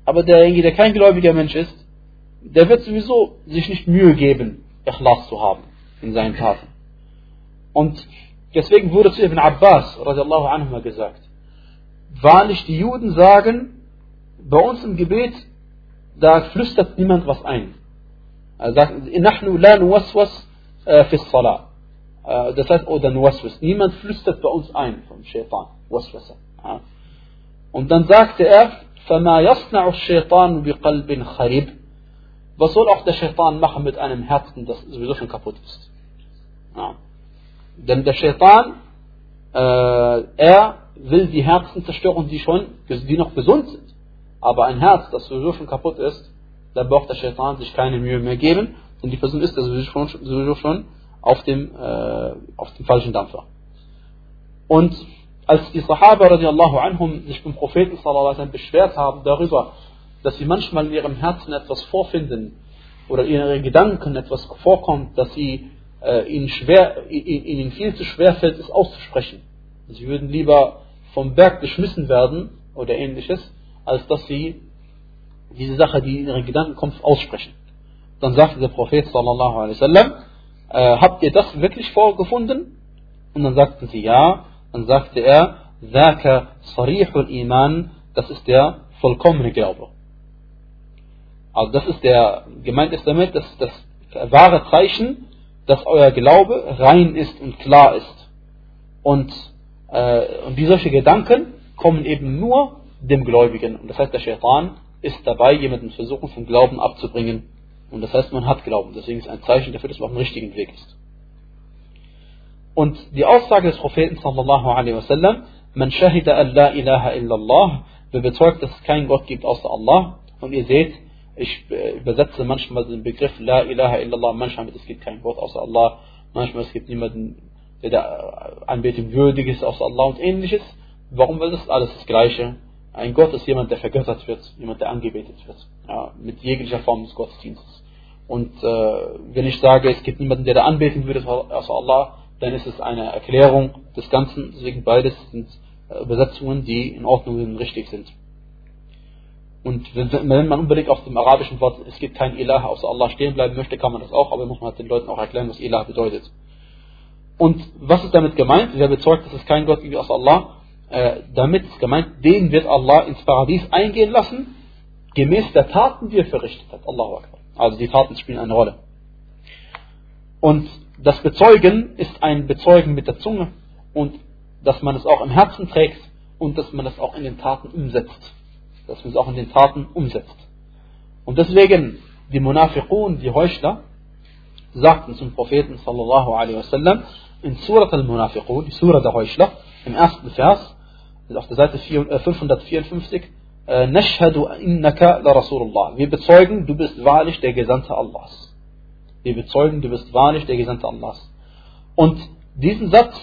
Aber derjenige, der kein gläubiger Mensch ist, der wird sowieso sich nicht Mühe geben, Ikhlas zu haben in seinen Taten. Und deswegen wurde zu Ibn Abbas radiallahu anhu gesagt, wahrlich die Juden sagen, bei uns im Gebet, da flüstert niemand was ein. Er sagt, nahnu la nuwaswas äh, fi salah. Äh, das heißt, oder nuwaswas. Niemand flüstert bei uns ein vom Shaitan. Waswasa. Und dann sagte er, فَمَا يَصْنَعُ الشَّيْطَانُ بِقَلْبٍ خَرِبٍ Was soll auch der Shaitan machen mit einem Herzen, das sowieso schon kaputt ist? Ja. Denn der Shaitan, äh, er will die Herzen zerstören, die, schon, die noch gesund sind. Aber ein Herz, das sowieso schon kaputt ist, da braucht der Shaitan sich keine Mühe mehr geben. Und die Person ist schon, sowieso schon auf, dem, äh, auf dem falschen Dampfer. Und als die Sahaba radiallahu anhum sich beim Propheten sallallahu beschwert haben darüber, dass sie manchmal in ihrem Herzen etwas vorfinden oder in ihren Gedanken etwas vorkommt, dass sie, äh, ihnen, schwer, ihnen viel zu schwer fällt, es auszusprechen. Sie würden lieber vom Berg geschmissen werden oder ähnliches, als dass sie diese Sache, die in ihren Gedanken kommt, aussprechen. Dann sagte der Prophet sallallahu alaihi wasallam, äh, habt ihr das wirklich vorgefunden? Und dann sagten sie ja. Dann sagte er, ذاك صريح الإيمان, das ist der vollkommene Glaube. Also das ist der, gemeint ist damit, das ist das wahre Zeichen, dass euer Glaube rein ist und klar ist. Und, äh, und die solche Gedanken kommen eben nur dem Gläubigen. Und das heißt, der Shaitan ist dabei, jemanden versuchen vom Glauben abzubringen. Und das heißt, man hat Glauben. Deswegen ist ein Zeichen dafür, dass man auf dem richtigen Weg ist. Und die Aussage des Propheten sallallahu alaihi wasallam, man shahida an la ilaha illallah, wer bezeugt, dass es keinen Gott gibt außer Allah. Und ihr seht, ich äh, übersetze manchmal den Begriff La ilaha illallah, manchmal mit es gibt keinen Gott außer Allah, manchmal es gibt niemanden, der der Anbetung würdig ist außer Allah und ähnliches. Warum? Weil das alles das Gleiche. Ein Gott ist jemand, der vergöttert wird, jemand, der angebetet wird, ja, mit jeglicher Form des Gottesdienstes. Und äh, wenn ich sage, es gibt niemanden, der da anbeten würde außer Allah, dann ist es eine Erklärung des Ganzen. Deswegen beides sind äh, Übersetzungen, die in Ordnung und richtig sind. Und wenn man unbedingt auf dem arabischen Wort, es gibt kein Ilah außer Allah stehen bleiben möchte, kann man das auch, aber muss man halt den Leuten auch erklären, was Ilah bedeutet. Und was ist damit gemeint? Wer bezeugt, dass es kein Gott gibt außer Allah? Äh, damit ist gemeint, den wird Allah ins Paradies eingehen lassen, gemäß der Taten, die er verrichtet hat. Allahu Akbar. Also die Taten spielen eine Rolle. Und das Bezeugen ist ein Bezeugen mit der Zunge und dass man es auch im Herzen trägt und dass man es auch in den Taten umsetzt dass man es auch in den Taten umsetzt. Und deswegen, die Munafiqun, die Heuchler, sagten zum Propheten sallallahu alaihi wasallam in Surat al-Munafiqun, die Surah der Heuchler, im ersten Vers, auf der Seite 554, äh, Nashhadu innaka la Rasulullah. Wir bezeugen, du bist wahrlich der Gesandte Allahs. Wir bezeugen, du bist wahrlich der Gesandte Allahs. Und diesen Satz,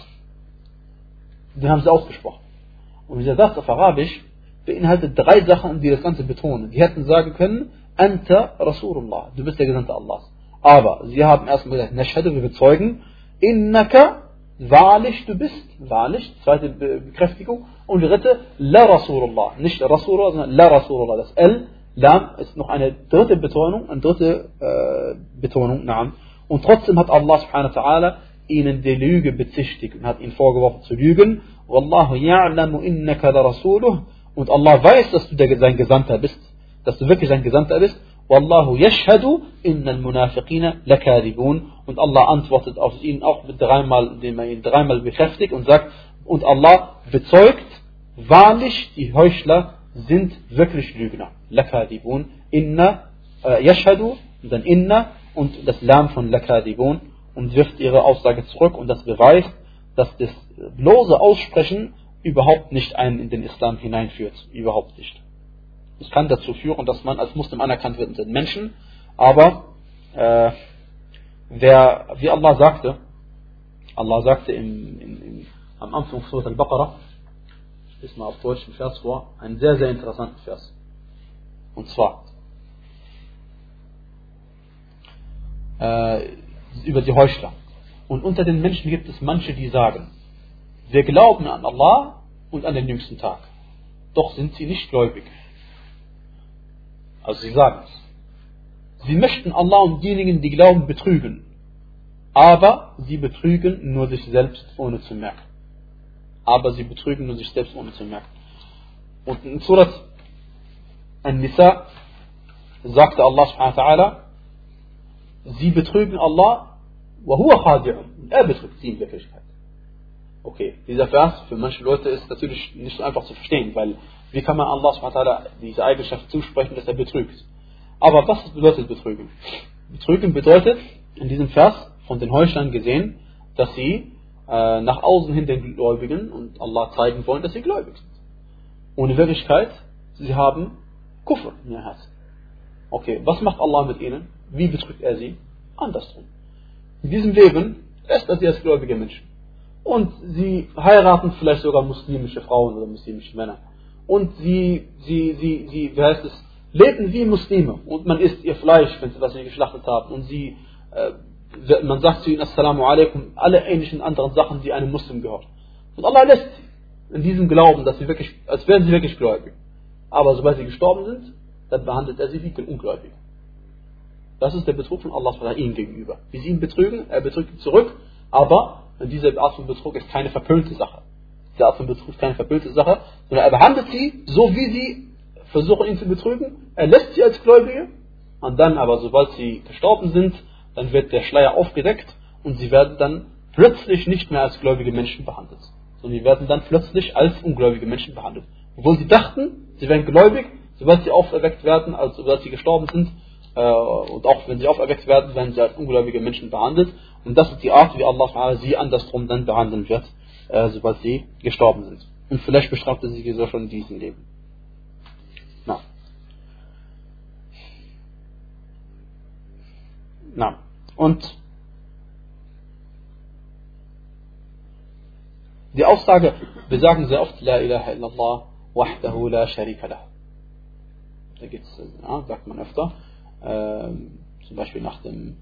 den haben sie ausgesprochen. Und dieser Satz auf Arabisch beinhaltet drei Sachen, die das Ganze betonen. Sie hätten sagen können, Anta Rasulullah, du bist der Gesandte Allahs. Aber sie haben erstmal gesagt, Nashhadu, wir bezeugen, Innaka, wahrlich du bist, wahrlich, zweite Bekräftigung. Und dritte, La Rasulullah, nicht Rasulullah, sondern La Rasulullah. Das L, Lam, ist noch eine dritte Betonung, eine dritte äh, Betonung, naam. Und trotzdem hat Allah subhanahu wa ta'ala ihnen die Lüge bezichtigt und hat ihnen vorgeworfen zu lügen. Wallahu ya'lamu innaka la rasuluh und Allah weiß, dass du der, sein Gesandter bist, dass du wirklich sein Gesandter bist. Wallahu yashhadu innal munafiqina lakadibun. Und Allah antwortet auf ihn auch mit dreimal, indem er ihn dreimal bekräftigt und sagt, und Allah bezeugt, wahrlich, die Heuchler sind wirklich Lügner. Lakadibun. Inna, äh, yashhadu, und dann inna, und das Lam von lakadibun, und wirft ihre Aussage zurück, und das beweist, dass das bloße Aussprechen überhaupt nicht einen in den Islam hineinführt. Überhaupt nicht. Es kann dazu führen, dass man als Muslim anerkannt wird unter den Menschen, aber äh, wer, wie Allah sagte, Allah sagte im, im, im, am Anfang von Surah Al-Baqarah, ich lese mal auf Deutsch den Vers vor, einen sehr, sehr interessanten Vers. Und zwar, äh, über die Heuchler. Und unter den Menschen gibt es manche, die sagen, wir glauben an Allah und an den jüngsten Tag. Doch sind sie nicht gläubig. Also sie sagen es. Sie möchten Allah und diejenigen, die glauben, betrügen. Aber sie betrügen nur sich selbst, ohne zu merken. Aber sie betrügen nur sich selbst, ohne zu merken. Und in Surat An-Nisa sagte Allah subhanahu wa ta'ala, sie betrügen Allah, huwa khadi'un. Er betrügt sie in Wirklichkeit. Okay, dieser Vers für manche Leute ist natürlich nicht so einfach zu verstehen, weil wie kann man Allah subhanahu diese Eigenschaft zusprechen, dass er betrügt? Aber was bedeutet betrügen? Betrügen bedeutet in diesem Vers von den Heuchlern gesehen, dass sie äh, nach außen hin den Gläubigen und Allah zeigen wollen, dass sie gläubig sind. In Wirklichkeit, sie haben Kufr in ihr Herzen. Okay, was macht Allah mit ihnen? Wie betrügt er sie? Andersrum. In diesem Leben lässt er sie als gläubige Menschen und sie heiraten vielleicht sogar muslimische Frauen oder muslimische Männer. Und sie, sie, sie, sie, wie heißt es, leben wie Muslime und man isst ihr Fleisch, wenn sie das nicht geschlachtet haben. Und sie, äh, man sagt zu ihnen Assalamu alaikum, alle ähnlichen anderen Sachen, die einem Muslim gehört. Und Allah lässt sie in diesem Glauben, dass sie wirklich, als wären sie wirklich gläubig. Aber sobald sie gestorben sind, dann behandelt er sie wie ungläubig. Das ist der Betrug von Allah ihnen gegenüber. Wie sie ihn betrügen, er betrügt ihn zurück, aber diese Art von Betrug ist keine verpönte Sache. Diese Art von Betrug keine verpönte Sache, sondern er behandelt sie so, wie sie versuchen, ihn zu betrügen. Er lässt sie als Gläubige und dann aber, sobald sie gestorben sind, dann wird der Schleier aufgedeckt und sie werden dann plötzlich nicht mehr als gläubige Menschen behandelt, sondern sie werden dann plötzlich als ungläubige Menschen behandelt. Obwohl sie dachten, sie wären gläubig, sobald sie auferweckt werden, also sobald sie gestorben sind, äh, und auch wenn sie auferweckt werden, werden sie als ungläubige Menschen behandelt. Und das ist die Art, wie Allah sie andersrum dann behandeln wird, äh, sobald sie gestorben sind. Und vielleicht bestraft er sie so schon in diesem Leben. Na. Na. Und die Aussage, wir sagen sehr oft, La ilaha illallah, wahdahu la sharika lah. Da gibt's, ja, sagt man öfter äh, zum Beispiel nach dem,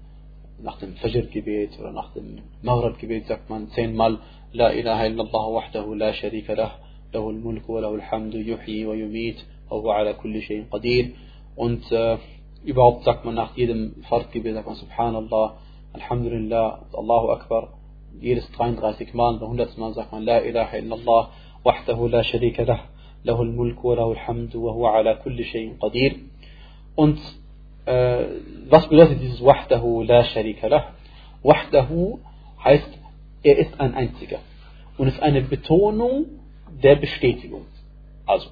nach dem Fajr-Gebet oder nach dem Maghrib-Gebet sagt man zehnmal La ilaha illallah wahdahu la sharika lah, lahu al-mulk wa lahu al-hamdu yuhyi wa yumit wa huwa ala kulli shay'in qadir. Und äh, überhaupt sagt man nach jedem Fardgebet, sagt man Subhanallah, Alhamdulillah, Allahu Akbar. Jedes 33 Mal, 100 Mal sagt man La ilaha illallah wahdahu la sharika lah, lahu al-mulk wa lahu al-hamdu wa huwa ala kulli shay'in qadir. Und äh, was bedeutet dieses Wahdahu la sharika lah? Wahdahu heißt, er ist ein einziger. Und ist eine Betonung der Bestätigung. Also,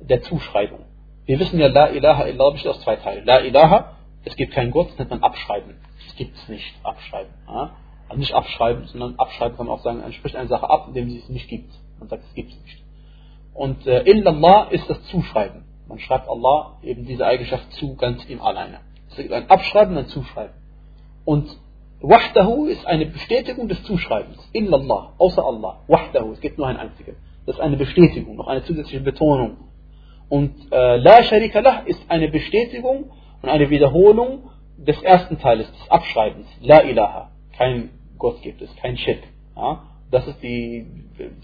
der Zuschreibung. Wir wissen ja, La ilaha illallah besteht aus zwei Teilen. La ilaha, es gibt keinen Gott, das nennt man abschreiben. Es gibt es nicht, abschreiben. Ja? Also nicht abschreiben, sondern abschreiben kann man auch sagen, man spricht eine Sache ab, indem sie es nicht gibt. Man sagt, es gibt es nicht. Und äh, illallah ist das Zuschreiben. Man schreibt Allah eben diese Eigenschaft zu, ganz ihm alleine. Es gibt ein Abschreiben und ein Zuschreiben. Und Wahdahu ist eine Bestätigung des Zuschreibens. Illallah, außer Allah. Wahdahu, es gibt nur ein einziger. Das ist eine Bestätigung, noch eine zusätzliche Betonung. Und äh, La Sharika Lah ist eine Bestätigung und eine Wiederholung des ersten Teiles, des Abschreibens. La ilaha. Kein Gott gibt es, kein Shirk. Ja? Das ist die,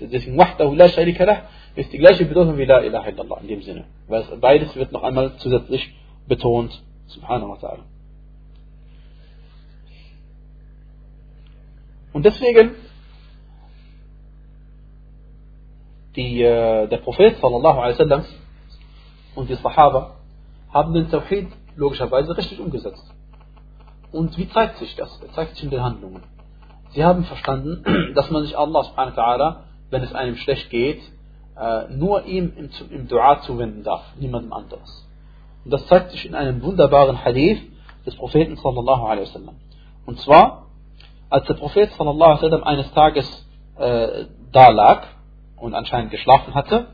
deswegen Wahdahu La Sharika Lah ist die gleiche Bedeutung wie La ilaha illallah in dem Sinne. Weil beides wird noch einmal zusätzlich betont. Subhanahu wa ta'ala. Und deswegen, die, äh, der Prophet sallallahu alaihi wasallam und die Sahaba haben den Tawhid logischerweise richtig umgesetzt. Und wie zeigt sich das? Das zeigt sich in den Handlungen. Sie haben verstanden, (clears throat) dass man sich Allah subhanahu wa ta'ala, wenn es einem schlecht geht, äh, nur ihm im, im Dua zuwenden darf, niemandem anderes. Und das zeigt sich in einem wunderbaren Hadith des Propheten sallallahu alaihi wasallam. Und zwar, als der Prophet sallallahu alaihi wasallam eines Tages äh, da lag und anscheinend geschlafen hatte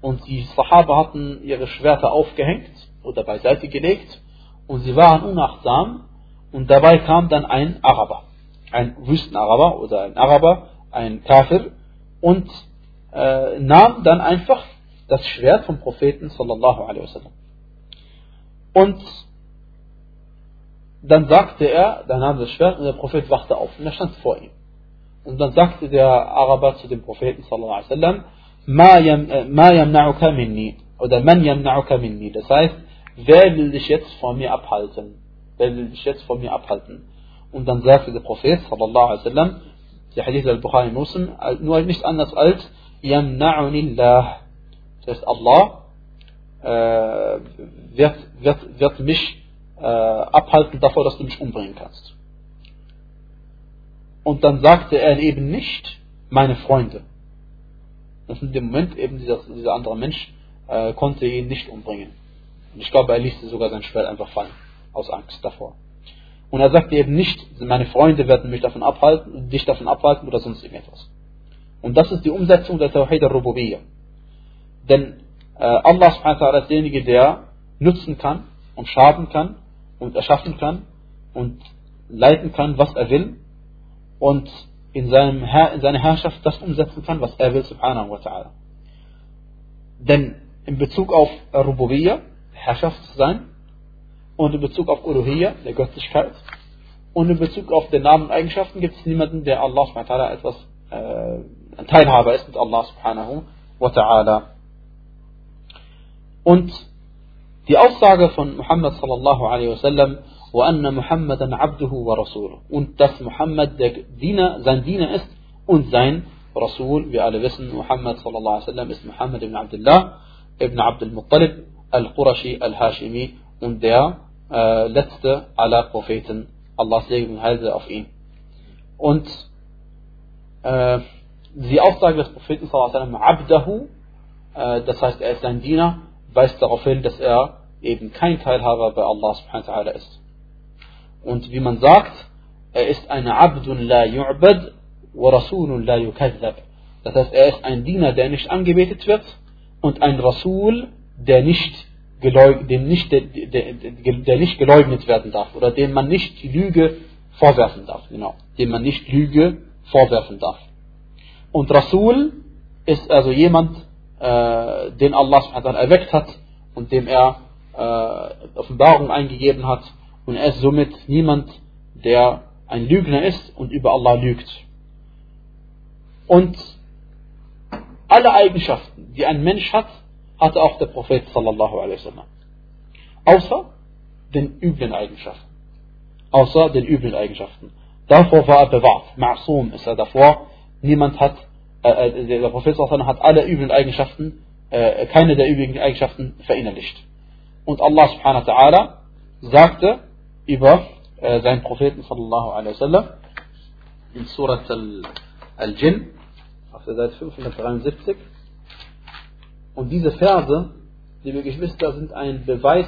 und die Sahaba hatten ihre Schwerter aufgehängt oder beiseite gelegt und sie waren unachtsam und dabei kam dann ein Araber, ein Wüstenaraber oder ein Araber, ein Kafir und äh, nahm dann einfach das Schwert vom Propheten sallallahu alaihi wasallam. Und dann sagte er, dann nahm das Schwert und der Prophet wachte auf und er stand vor ihm. Und dann sagte der Araber zu dem Propheten sallallahu alaihi wasallam, ma yamna'uka minni oder man yamna'uka minni. Das heißt, wer will dich jetzt von mir abhalten? Wer will dich jetzt von mir abhalten? Und dann sagte der Prophet sallallahu alaihi wasallam, der Hadith al-Bukhari Muslim, nur nicht anders als yamna'uni Allah. Das heißt, Allah äh, wird, wird, wird mich äh, abhalten davor, dass du mich umbringen kannst. Und dann sagte er eben nicht, meine Freunde. Und in dem Moment eben dieser, dieser andere Mensch äh, konnte ihn nicht umbringen. Und ich glaube, er ließ sogar sein Schwert einfach fallen, aus Angst davor. Und er sagte eben nicht, meine Freunde werden mich davon abhalten, dich davon abhalten oder sonst irgendetwas. Und das ist die Umsetzung der Tawhid al-Rububiyyah. Denn äh, Allah subhanahu wa ta'ala ist derjenige, der nutzen kann und schaden kann und erschaffen kann und leiten kann, was er will und in, seinem Herr, in seiner Herrschaft das umsetzen kann, was er will, subhanahu wa ta'ala. Denn in Bezug auf Rububiyya, Herrschaft sein, und in Bezug auf Uluhiyya, der Göttlichkeit, und in Bezug auf den Namen und Eigenschaften gibt es niemanden, der Allah subhanahu wa ta'ala etwas äh, Teilhaber ist mit Allah subhanahu wa ta'ala. Und die Aussage von Muhammad sallallahu alaihi wasallam, وأن محمدا عبده ورسوله und dass Muhammad der Diener, sein Diener ist und sein Rasul. Wir alle wissen, Muhammad sallallahu alaihi wasallam ist Muhammad ibn Abdullah ibn Abdul Muttalib al-Qurashi al-Hashimi und der äh, letzte aller Propheten. Allahs Segen und Heil auf ihn. Und äh, die Aussage des Propheten Abdahu, äh, das heißt, er ist sein Diener, weist darauf hin, dass er eben kein Teilhaber bei Allah subhanahu wa ist. Und wie man sagt, er ist ein Abdun la yu'bad wa Rasulun la yukadzab. Das heißt, er ist ein Diener, der nicht angebetet wird und ein Rasul, der nicht dem nicht, der, der, nicht geleugnet werden darf oder dem man nicht Lüge vorwerfen darf. Genau, dem man nicht Lüge vorwerfen darf. Und Rasul ist also jemand, äh, den Allah erweckt hat und dem er äh, Offenbarung eingegeben hat und er ist somit niemand, der ein Lügner ist und über Allah lügt. Und alle Eigenschaften, die ein Mensch hat, hatte auch der Prophet sallallahu alaihi wasallam. Außer den üblen Eigenschaften. Außer den üblen Eigenschaften. Davor war er bewahrt. Ma'sum ist er davor. Niemand hat, äh, äh der Prophet sallallahu hat alle üblen Eigenschaften, äh, keine der üblen Eigenschaften verinnerlicht. Und Allah subhanahu wa ta'ala sagte über äh, seinen Propheten sallallahu alaihi wasallam in Surat al-Jinn auf der Seite 573 und diese Verse, liebe Geschwister, sind ein Beweis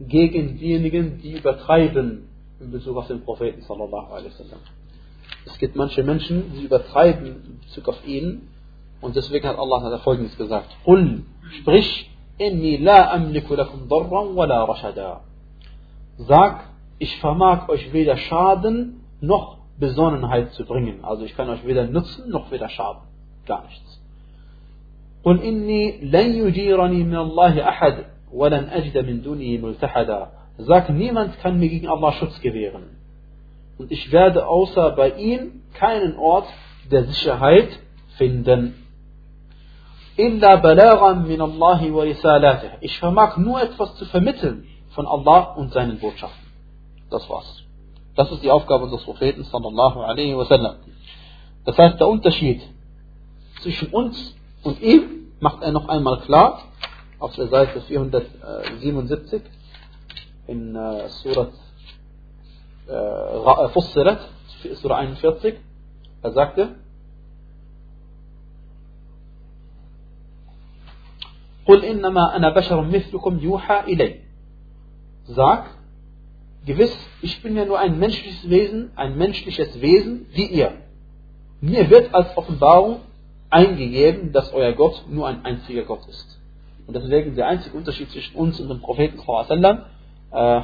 gegen diejenigen, die übertreiben in Bezug auf den Propheten sallallahu alaihi wasallam. Es gibt manche Menschen, die übertreiben in Bezug auf ihn und deswegen hat Allah folgendes gesagt: Qul, sprich, inni la amliku lakum darran wala rashada. Sag, ich vermag euch weder Schaden noch Besonnenheit zu bringen. Also ich kann euch weder nutzen noch weder schaden. Gar nichts. قل إني لن يجيرني من الله أحد ولن أجد من دونه ملتحدا Sag, niemand kann mir gegen Allah Schutz gewähren. Und ich werde außer bei ihm keinen Ort der Sicherheit finden. Illa balagan min Allahi wa risalatih. Ich vermag nur etwas zu vermitteln von Allah und seinen Botschaften. Das war's. Das ist die Aufgabe des Propheten sallallahu alaihi wasallam. Das heißt, der Unterschied zwischen uns und ihm macht er noch einmal klar auf der Seite 477 in äh, Surat äh, Fussirat, Surah 41. Er sagte, قل إنما أنا بشر مثلكم يوحى إلي Sag, gewiss, ich bin ja nur ein menschliches Wesen, ein menschliches Wesen wie ihr. Mir wird als Offenbarung eingegeben, dass euer Gott nur ein einziger Gott ist. Und deswegen der einzige Unterschied zwischen uns und dem Propheten äh,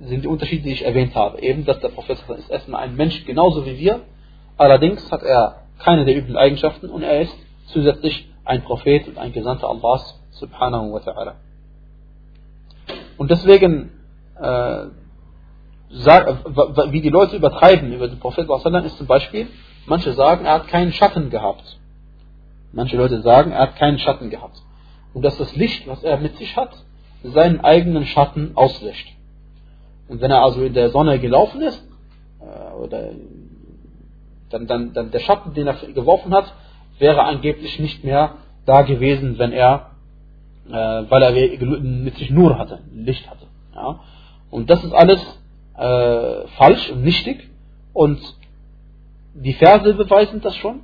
sind die Unterschiede, die ich erwähnt habe. Eben, dass der Prophet ist erstmal ein Mensch genauso wie wir, allerdings hat er keine der üblen Eigenschaften und er ist zusätzlich ein Prophet und ein Gesandter Allahs subhanahu wa ta'ala. Und deswegen, äh, wie die Leute übertreiben über den Prophet ist zum Beispiel, manche sagen, er hat keinen Schatten gehabt. Manche Leute sagen, er hat keinen Schatten gehabt. Und dass das Licht, was er mit sich hat, seinen eigenen Schatten auslöscht. Und wenn er also in der Sonne gelaufen ist, äh, oder dann, dann, dann der Schatten, den er geworfen hat, wäre angeblich nicht mehr da gewesen, wenn er, äh, weil er mit sich Nur hatte, Licht hatte. Ja? Und das ist alles äh, falsch und nichtig. Und die Verse beweisen das schon.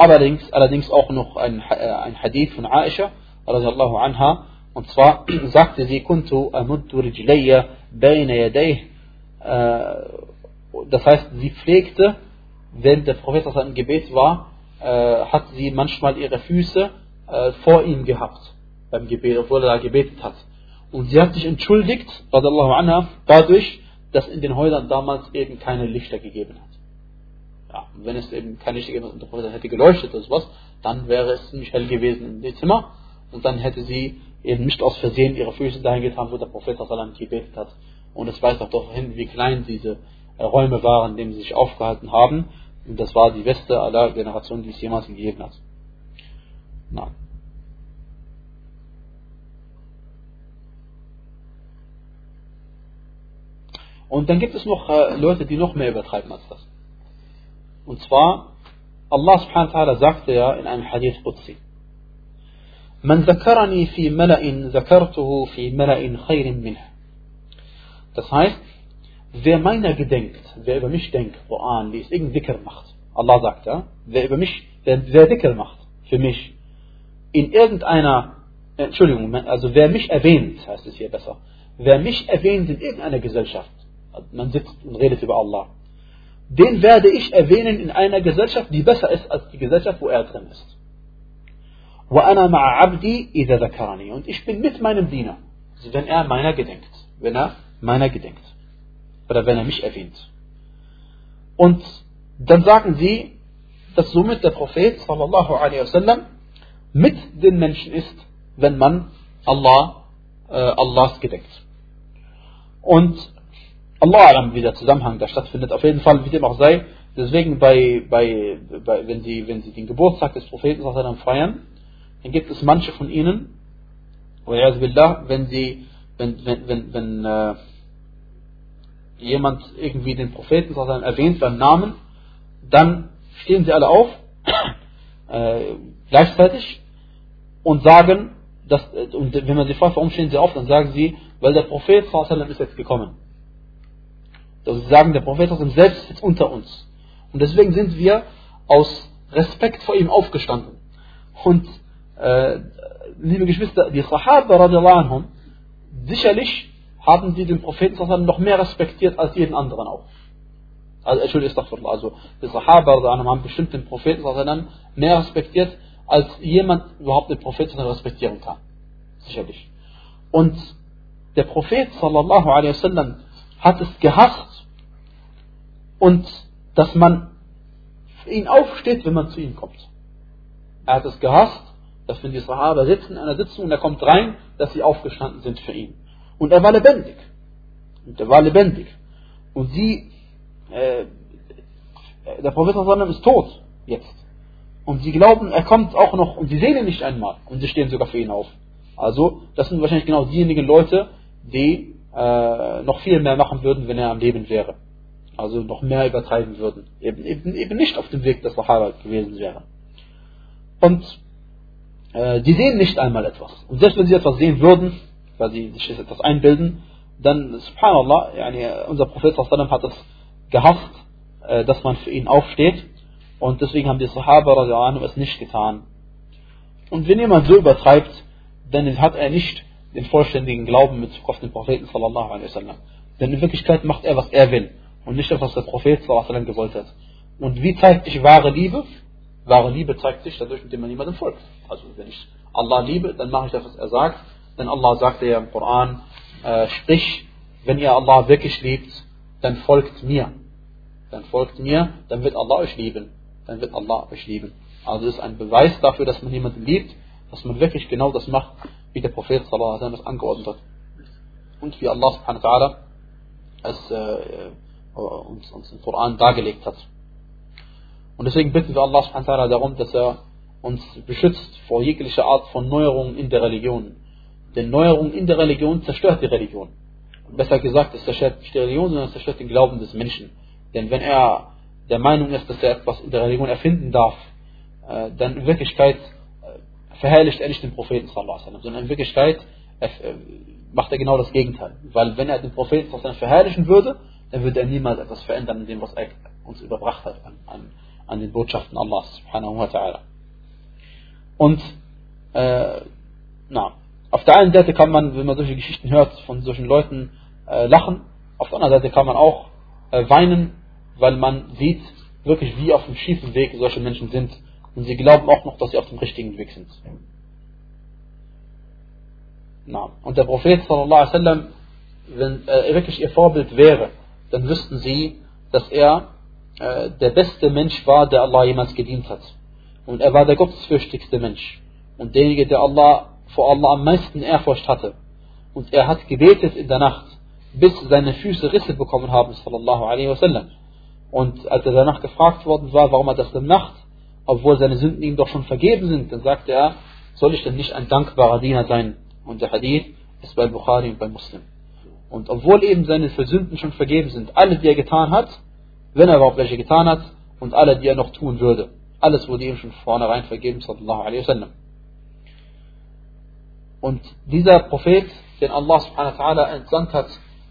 Allerdings, allerdings auch noch ein, äh, ein Hadith von Aisha, radiallahu anha, und zwar (clears throat) sagte sie, kuntu amuddu rijlayya bayna yadayh, äh, das heißt, sie pflegte, wenn der Prophet im Gebet war, äh, hat sie manchmal ihre Füße vor ihm gehabt, beim Gebet, obwohl er da gebetet hat. Und sie hat sich entschuldigt, radiallahu anha, dadurch, dass in den Häusern damals eben keine Lichter gegeben hat. Ja, wenn es eben kein Licht gegeben hätte geleuchtet oder sowas, dann wäre es ziemlich hell gewesen in dem Zimmer und dann hätte sie eben nicht aus Versehen ihre Füße dahin getan, wo der Prophet gebetet hat. Und es weist auch doch hin, wie klein diese äh, Räume waren, in denen sie sich aufgehalten haben. Und das war die beste aller Generationen, die es jemals gegeben hat. Na. Und dann gibt es noch äh, Leute, die noch mehr übertreiben als das. Und zwar, Allah subhanahu wa ta'ala sagte ja in einem Hadith Qudsi, Man zakarani fi mala'in zakartuhu fi mala'in khayrin minhu. Das heißt, wer meiner gedenkt, wer über mich denkt, Quran liest, irgendein Dhikr macht, Allah sagt ja, wer über mich, wer, wer macht, für mich, in irgendeiner, Entschuldigung, also wer mich erwähnt, heißt es hier besser, wer mich erwähnt in irgendeiner Gesellschaft, man sitzt und redet über Allah, den werde ich erwähnen in einer Gesellschaft, die besser ist als die Gesellschaft, wo er drin ist. Und ich bin mit meinem Diener, also wenn er meiner gedenkt, wenn er meiner gedenkt oder wenn er mich erwähnt. Und dann sagen sie, dass somit der Prophet sallallahu alaihi wasallam mit den Menschen ist, wenn man Allah, äh, Allahs gedenkt. Und Allah alam, wie der Zusammenhang da stattfindet, auf jeden Fall, wie dem auch sei, deswegen bei, bei, bei wenn, sie, wenn sie den Geburtstag des Propheten feiern, dann gibt es manche von ihnen, wenn sie, wenn, wenn, wenn, wenn äh, jemand irgendwie den Propheten erwähnt beim Namen, dann stehen sie alle auf, (coughs) äh, gleichzeitig, und sagen, dass, und wenn man sie fragt, warum stehen sie auf, dann sagen sie, weil der Prophet ist jetzt gekommen. Also sie sagen, der Prophet selbst ist unter uns. Und deswegen sind wir aus Respekt vor ihm aufgestanden. Und, äh, liebe Geschwister, die Sahaba radiallahu anhum, sicherlich haben sie den Propheten noch mehr respektiert als jeden anderen auch. Also, Entschuldigung, also die Sahaba haben bestimmt den Propheten mehr respektiert, als jemand überhaupt den Propheten respektieren kann. Sicherlich. Und der Prophet sallallahu alaihi wasallam hat es gehasst und dass man für ihn aufsteht, wenn man zu ihm kommt. Er hat es gehasst, dass wenn die Sahaba sitzen in einer Sitzung und er kommt rein, dass sie aufgestanden sind für ihn. Und er war lebendig. Und er war lebendig. Und sie, äh, der Prophet ist tot jetzt. Und sie glauben, er kommt auch noch, und sie sehen ihn nicht einmal. Und sie stehen sogar für ihn auf. Also, das sind wahrscheinlich genau diejenigen Leute, die äh, noch viel mehr machen würden, wenn er am Leben wäre. Also noch mehr übertreiben würden. Eben, eben, eben nicht auf dem Weg des Sahaba gewesen wäre. Und äh, die sehen nicht einmal etwas. Und selbst wenn sie etwas sehen würden, weil sie sich etwas einbilden, dann, subhanallah, yani, unser Prophet hat es gehasst, äh, dass man für ihn aufsteht. Und deswegen haben die Sahaba es nicht getan. Und wenn jemand so übertreibt, dann hat er nicht den vollständigen Glauben mit auf den Propheten sallallahu alaihi wasallam. Denn in Wirklichkeit macht er, was er will und nicht das, was der Prophet wasallam gewollt hat. Und wie zeigt sich wahre Liebe? Wahre Liebe zeigt sich dadurch, indem man niemandem folgt. Also wenn ich Allah liebe, dann mache ich das, was er sagt. Denn Allah sagte ja im Koran, äh, sprich, wenn ihr Allah wirklich liebt, dann folgt mir. Dann folgt mir, dann wird Allah euch lieben. Dann wird Allah euch lieben. Also das ist ein Beweis dafür, dass man jemanden liebt, dass man wirklich genau das macht, wie der Prophet sallallahu alaihi wasallam es angeordnet hat. Und wie Allah subhanahu wa ta'ala es äh, uns, uns im Koran dargelegt hat. Und deswegen bitten wir Allah subhanahu darum, dass er uns beschützt vor jeglicher Art von Neuerungen in der Religion. Denn Neuerung in der Religion zerstört die Religion. Besser gesagt, es zerstört nicht die Religion, sondern es zerstört den Glauben des Menschen. Denn wenn er der Meinung ist, dass er etwas in der Religion erfinden darf, äh, dann in Wirklichkeit verherrlicht er nicht den Propheten, sondern in Wirklichkeit äh, macht er genau das Gegenteil. Weil wenn er den Propheten verherrlichen würde, dann würde er niemals etwas verändern in dem, was er uns überbracht hat an, an, an den Botschaften Allahs subhanahu wa ta'ala. Und äh, na, auf der einen Seite kann man, wenn man solche Geschichten hört, von solchen Leuten äh, lachen, auf der anderen Seite kann man auch äh, weinen, weil man sieht wirklich, wie auf dem schiefen Weg solche Menschen sind und sie glauben auch noch, dass sie auf dem richtigen Weg sind. Na, und der Prophet sallallahu alaihi wasallam, wenn er wirklich ihr Vorbild wäre, dann wüssten sie, dass er äh, der beste Mensch war, der Allah jemals gedient hat. Und er war der gottesfürchtigste Mensch. Und derjenige, der Allah vor Allah am meisten Ehrfurcht hatte. Und er hat gebetet in der Nacht, bis seine Füße Risse bekommen haben, sallallahu alaihi wasallam. Und als er danach gefragt worden war, warum er das denn macht, obwohl seine Sünden ihm doch schon vergeben sind, dann sagte er, soll ich denn nicht ein dankbarer Diener sein? Und der Hadith ist bei Bukhari und bei Muslim. Und obwohl eben seine Sünden schon vergeben sind, alle, die er getan hat, wenn er überhaupt welche getan hat, und alle, die er noch tun würde, alles wurde ihm schon vornherein vergeben, sallallahu alaihi wasallam. Und dieser Prophet, den Allah subhanahu wa ta'ala entsandt hat,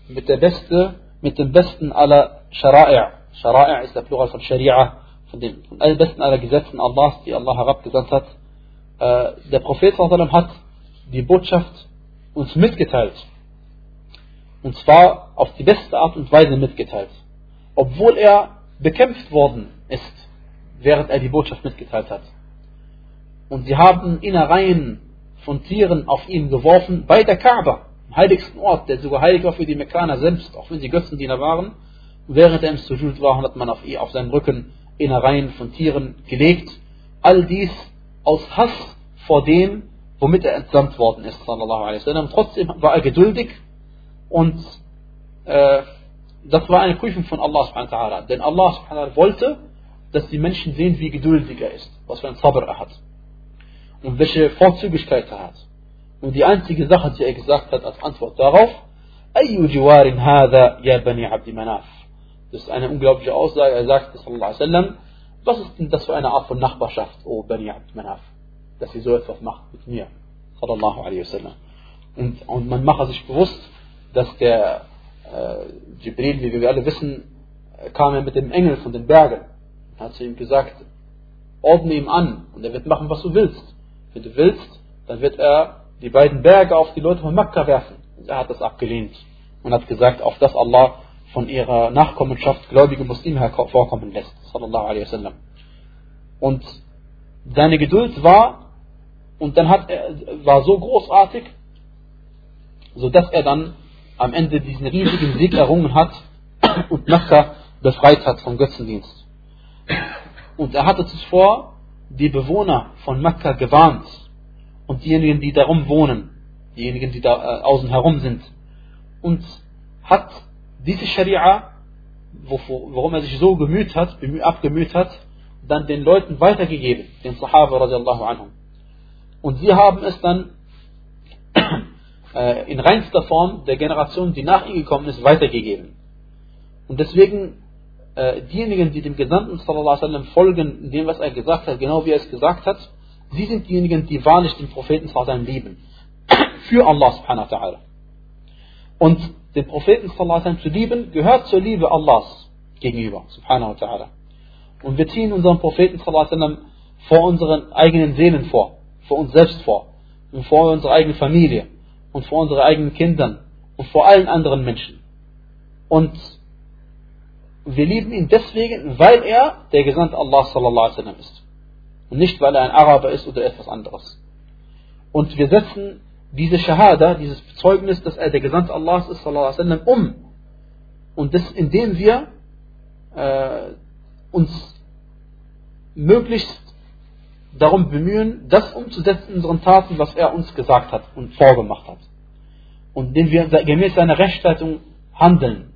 mit der beste, mit dem besten aller Shara'i'. Shara'i' ist der Plural von Sharia, von dem von besten aller Gesetzen Allahs, die Allah herabgesandt hat. Äh, der Prophet sallallahu hat die Botschaft uns mitgeteilt. Und zwar auf die beste Art und Weise mitgeteilt. Obwohl er bekämpft worden ist, während er die Botschaft mitgeteilt hat. Und sie haben Innereien von Tieren auf ihn geworfen bei der Kaaba, am heiligsten Ort, der sogar heilig war für die Mekkaner selbst, auch wenn sie Götzendiener waren. Während er im Sujud war, hat man auf, ihn, auf seinen Rücken Innereien von Tieren gelegt. All dies aus Hass vor dem, womit er entsandt worden ist, sallallahu alaihi wasallam. Trotzdem war er geduldig und äh, das war eine Prüfung von Allah subhanahu wa ta'ala. Denn Allah subhanahu wa ta'ala wollte, dass die Menschen sehen, wie geduldig er ist, was für ein Sabr er hat und welche Vorzüglichkeit er hat. Und die einzige Sache, die er gesagt hat als Antwort darauf, أي جوار هذا يا بني عبد مناف Das ist eine unglaubliche Aussage. Er sagt, sallallahu alaihi wasallam, was ist denn das für eine Art von Nachbarschaft, O Bani Abd Manaf, dass ihr so etwas macht mit mir, sallallahu alaihi wasallam. Und, und man mache sich bewusst, dass der äh, Jibril, wie wir alle wissen, kam er mit dem Engel von den Bergen. Er hat zu ihm gesagt, ordne ihm an und er wird machen, was du willst. Wenn du willst, dann wird er die beiden Berge auf die Leute von Mekka werfen. Und er hat das abgelehnt und hat gesagt, auf das Allah von ihrer Nachkommenschaft gläubige Muslime hervorkommen lässt. Sallallahu alaihi wasallam. Und seine Geduld war, und dann hat er, war so großartig, so dass er dann am Ende diesen riesigen Sieg errungen hat und Mekka befreit hat vom Götzendienst. Und er hatte zuvor die Bewohner von Mekka gewarnt und diejenigen, die darum wohnen, diejenigen, die da äh, außen herum sind. Und hat diese Scharia, worum er sich so gemüht hat, abgemüht hat, dann den Leuten weitergegeben, den Sahaba radiallahu anhum. Und sie haben es dann äh, in reinster Form der Generation, die nach ihm gekommen ist, weitergegeben. Und deswegen äh, diejenigen, die dem Gesandten sallallahu alaihi folgen, in dem, was er gesagt hat, genau wie er es gesagt hat, sie sind diejenigen, die wahrlich den Propheten sallallahu lieben. (coughs) Für Allah subhanahu wa ta'ala. Und den Propheten sallallahu zu lieben, gehört zur Liebe Allahs gegenüber, subhanahu wa ta'ala. Und wir ziehen unseren Propheten sallallahu vor unseren eigenen Seelen vor, vor uns selbst vor, und vor unserer eigenen Familie, und vor unseren eigenen Kindern, und vor allen anderen Menschen. Und wir lieben ihn deswegen, weil er der Gesandte Allah sallallahu alaihi ist. Und nicht, weil er ein Araber ist oder etwas anderes. Und wir setzen diese Shahada, dieses Zeugnis, dass er der Gesandte Allahs ist, sallallahu alaihi um. Und das, indem wir äh, uns möglichst darum bemühen, das umzusetzen in unseren Taten, was er uns gesagt hat und vorgemacht hat. Und indem wir gemäß seiner Rechtsleitung handeln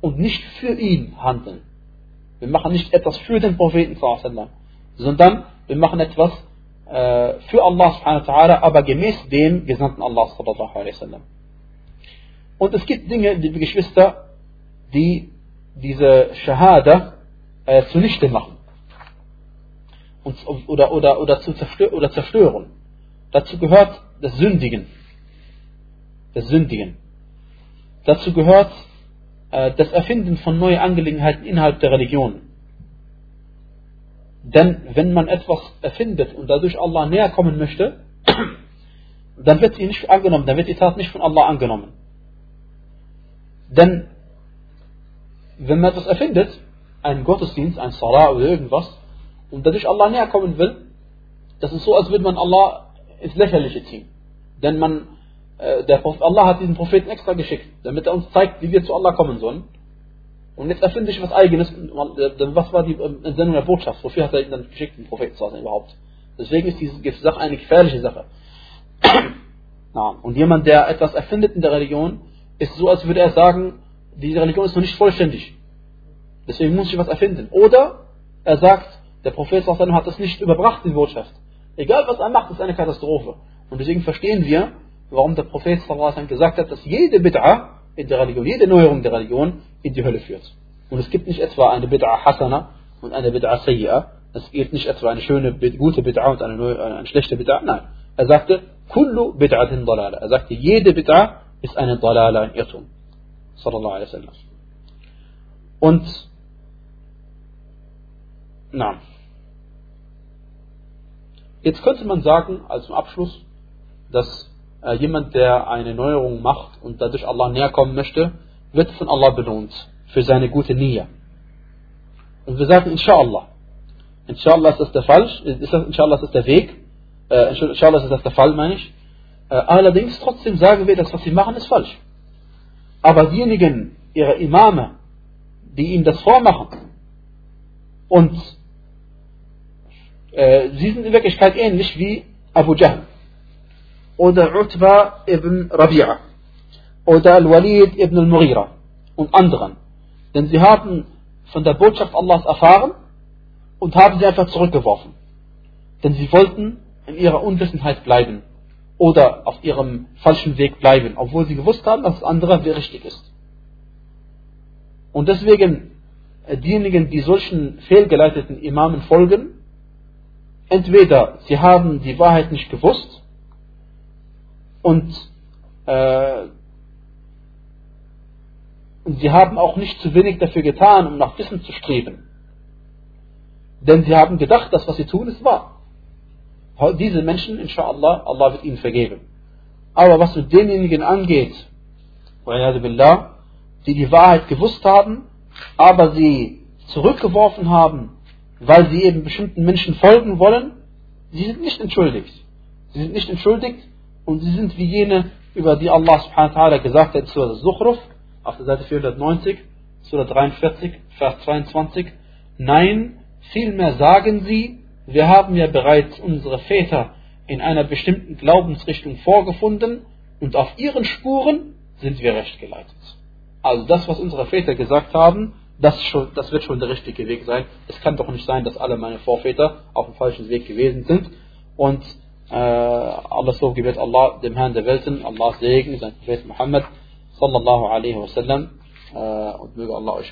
und nicht für ihn handeln. Wir machen nicht etwas für den Propheten, sondern wir machen etwas äh, für Allah aber gemäß dem Gesandten Allah. Und es gibt Dinge, liebe Geschwister, die diese Shahada äh, zunichte machen. Oder, oder, oder, zu zerstören, oder zerstören. Dazu gehört das Sündigen. Das Sündigen. Dazu gehört äh, das Erfinden von neuen Angelegenheiten innerhalb der Religion. Denn wenn man etwas erfindet und dadurch Allah näher kommen möchte, (clears throat) dann wird sie nicht angenommen, dann wird die Tat nicht von Allah angenommen. Denn wenn man etwas erfindet, einen Gottesdienst, ein Salah oder irgendwas, und dadurch Allah näher kommen will, das ist so, als würde man Allah ins Lächerliche ziehen. Denn man der Prophet, Allah hat diesen Propheten extra geschickt, damit er uns zeigt, wie wir zu Allah kommen sollen. Und jetzt erfinde ich was Eigenes. Äh, was war die Entsendung der Botschaft? Wofür hat er ihn dann geschickt, den Propheten überhaupt? Deswegen ist diese Sache eine gefährliche Sache. (clears throat) Und jemand, der etwas erfindet in der Religion, ist so, als würde er sagen, diese Religion ist noch nicht vollständig. Deswegen muss ich was erfinden. Oder er sagt, der Prophet hat das nicht überbracht, die Botschaft. Egal was er macht, ist eine Katastrophe. Und deswegen verstehen wir, warum der Prophet gesagt hat, dass jede Bid'a in der Religion, jede Neuerung der Religion in die Hölle führt. Und es gibt nicht etwa eine Bid'a Hasana und eine Bid'a Sayyi'a. Es gibt nicht etwa eine schöne, gute Bid'a und eine, neue, eine schlechte Bid'a. Nein. Er sagte, Kullu Bid'atin Dalala. Er sagte, jede Bid'a ist eine Dalala, ein Irrtum. Sallallahu alaihi wasallam. Und, na. Jetzt könnte man sagen, als Abschluss, dass äh, jemand, der eine Neuerung macht und dadurch Allah näher kommen möchte, wird von Allah belohnt für seine gute Nia. Und wir sagen Inshallah. Inshallah ist das der Fall, ist das, Inshallah ist das der Weg, äh, Inshallah ist das der Fall, meine ich. Äh, allerdings trotzdem sagen wir, dass was sie machen ist falsch. Aber diejenigen, ihre Imame, die ihm das vormachen und äh, sie sind in Wirklichkeit ähnlich wie Abu Jahl oder Utba ibn Rabi'a oder Al-Walid ibn al-Mughira und anderen. Denn sie haben von der Botschaft Allahs erfahren und haben sie einfach zurückgeworfen. Denn sie wollten in ihrer Unwissenheit bleiben oder auf ihrem falschen Weg bleiben, obwohl sie gewusst haben, dass das andere richtig ist. Und deswegen äh, diejenigen, die solchen fehlgeleiteten Imamen folgen, entweder sie haben die Wahrheit nicht gewusst und, äh, sie haben auch nicht zu wenig dafür getan, um nach Wissen zu streben. Denn sie haben gedacht, dass was sie tun ist wahr. Diese Menschen, inshallah, Allah wird ihnen vergeben. Aber was mit denjenigen angeht, die die Wahrheit gewusst haben, aber sie zurückgeworfen haben, weil sie eben bestimmten Menschen folgen wollen, sie sind nicht entschuldigt. Sie sind nicht entschuldigt, und sie sind wie jene, über die Allah subhanahu wa ta'ala gesagt hat in Surah Zukhruf, auf der Seite 490, Surah 43, Vers 22, Nein, vielmehr sagen sie, wir haben ja bereits unsere Väter in einer bestimmten Glaubensrichtung vorgefunden und auf ihren Spuren sind wir recht geleitet. Also das, was unsere Väter gesagt haben, das, schon, das wird schon der richtige Weg sein. Es kann doch nicht sein, dass alle meine Vorväter auf dem falschen Weg gewesen sind. Und alles so gebet Allah dem Herrn der Welten, Allah Segen, sein Prophet Muhammad sallallahu alaihi wasallam äh, und möge Allah euch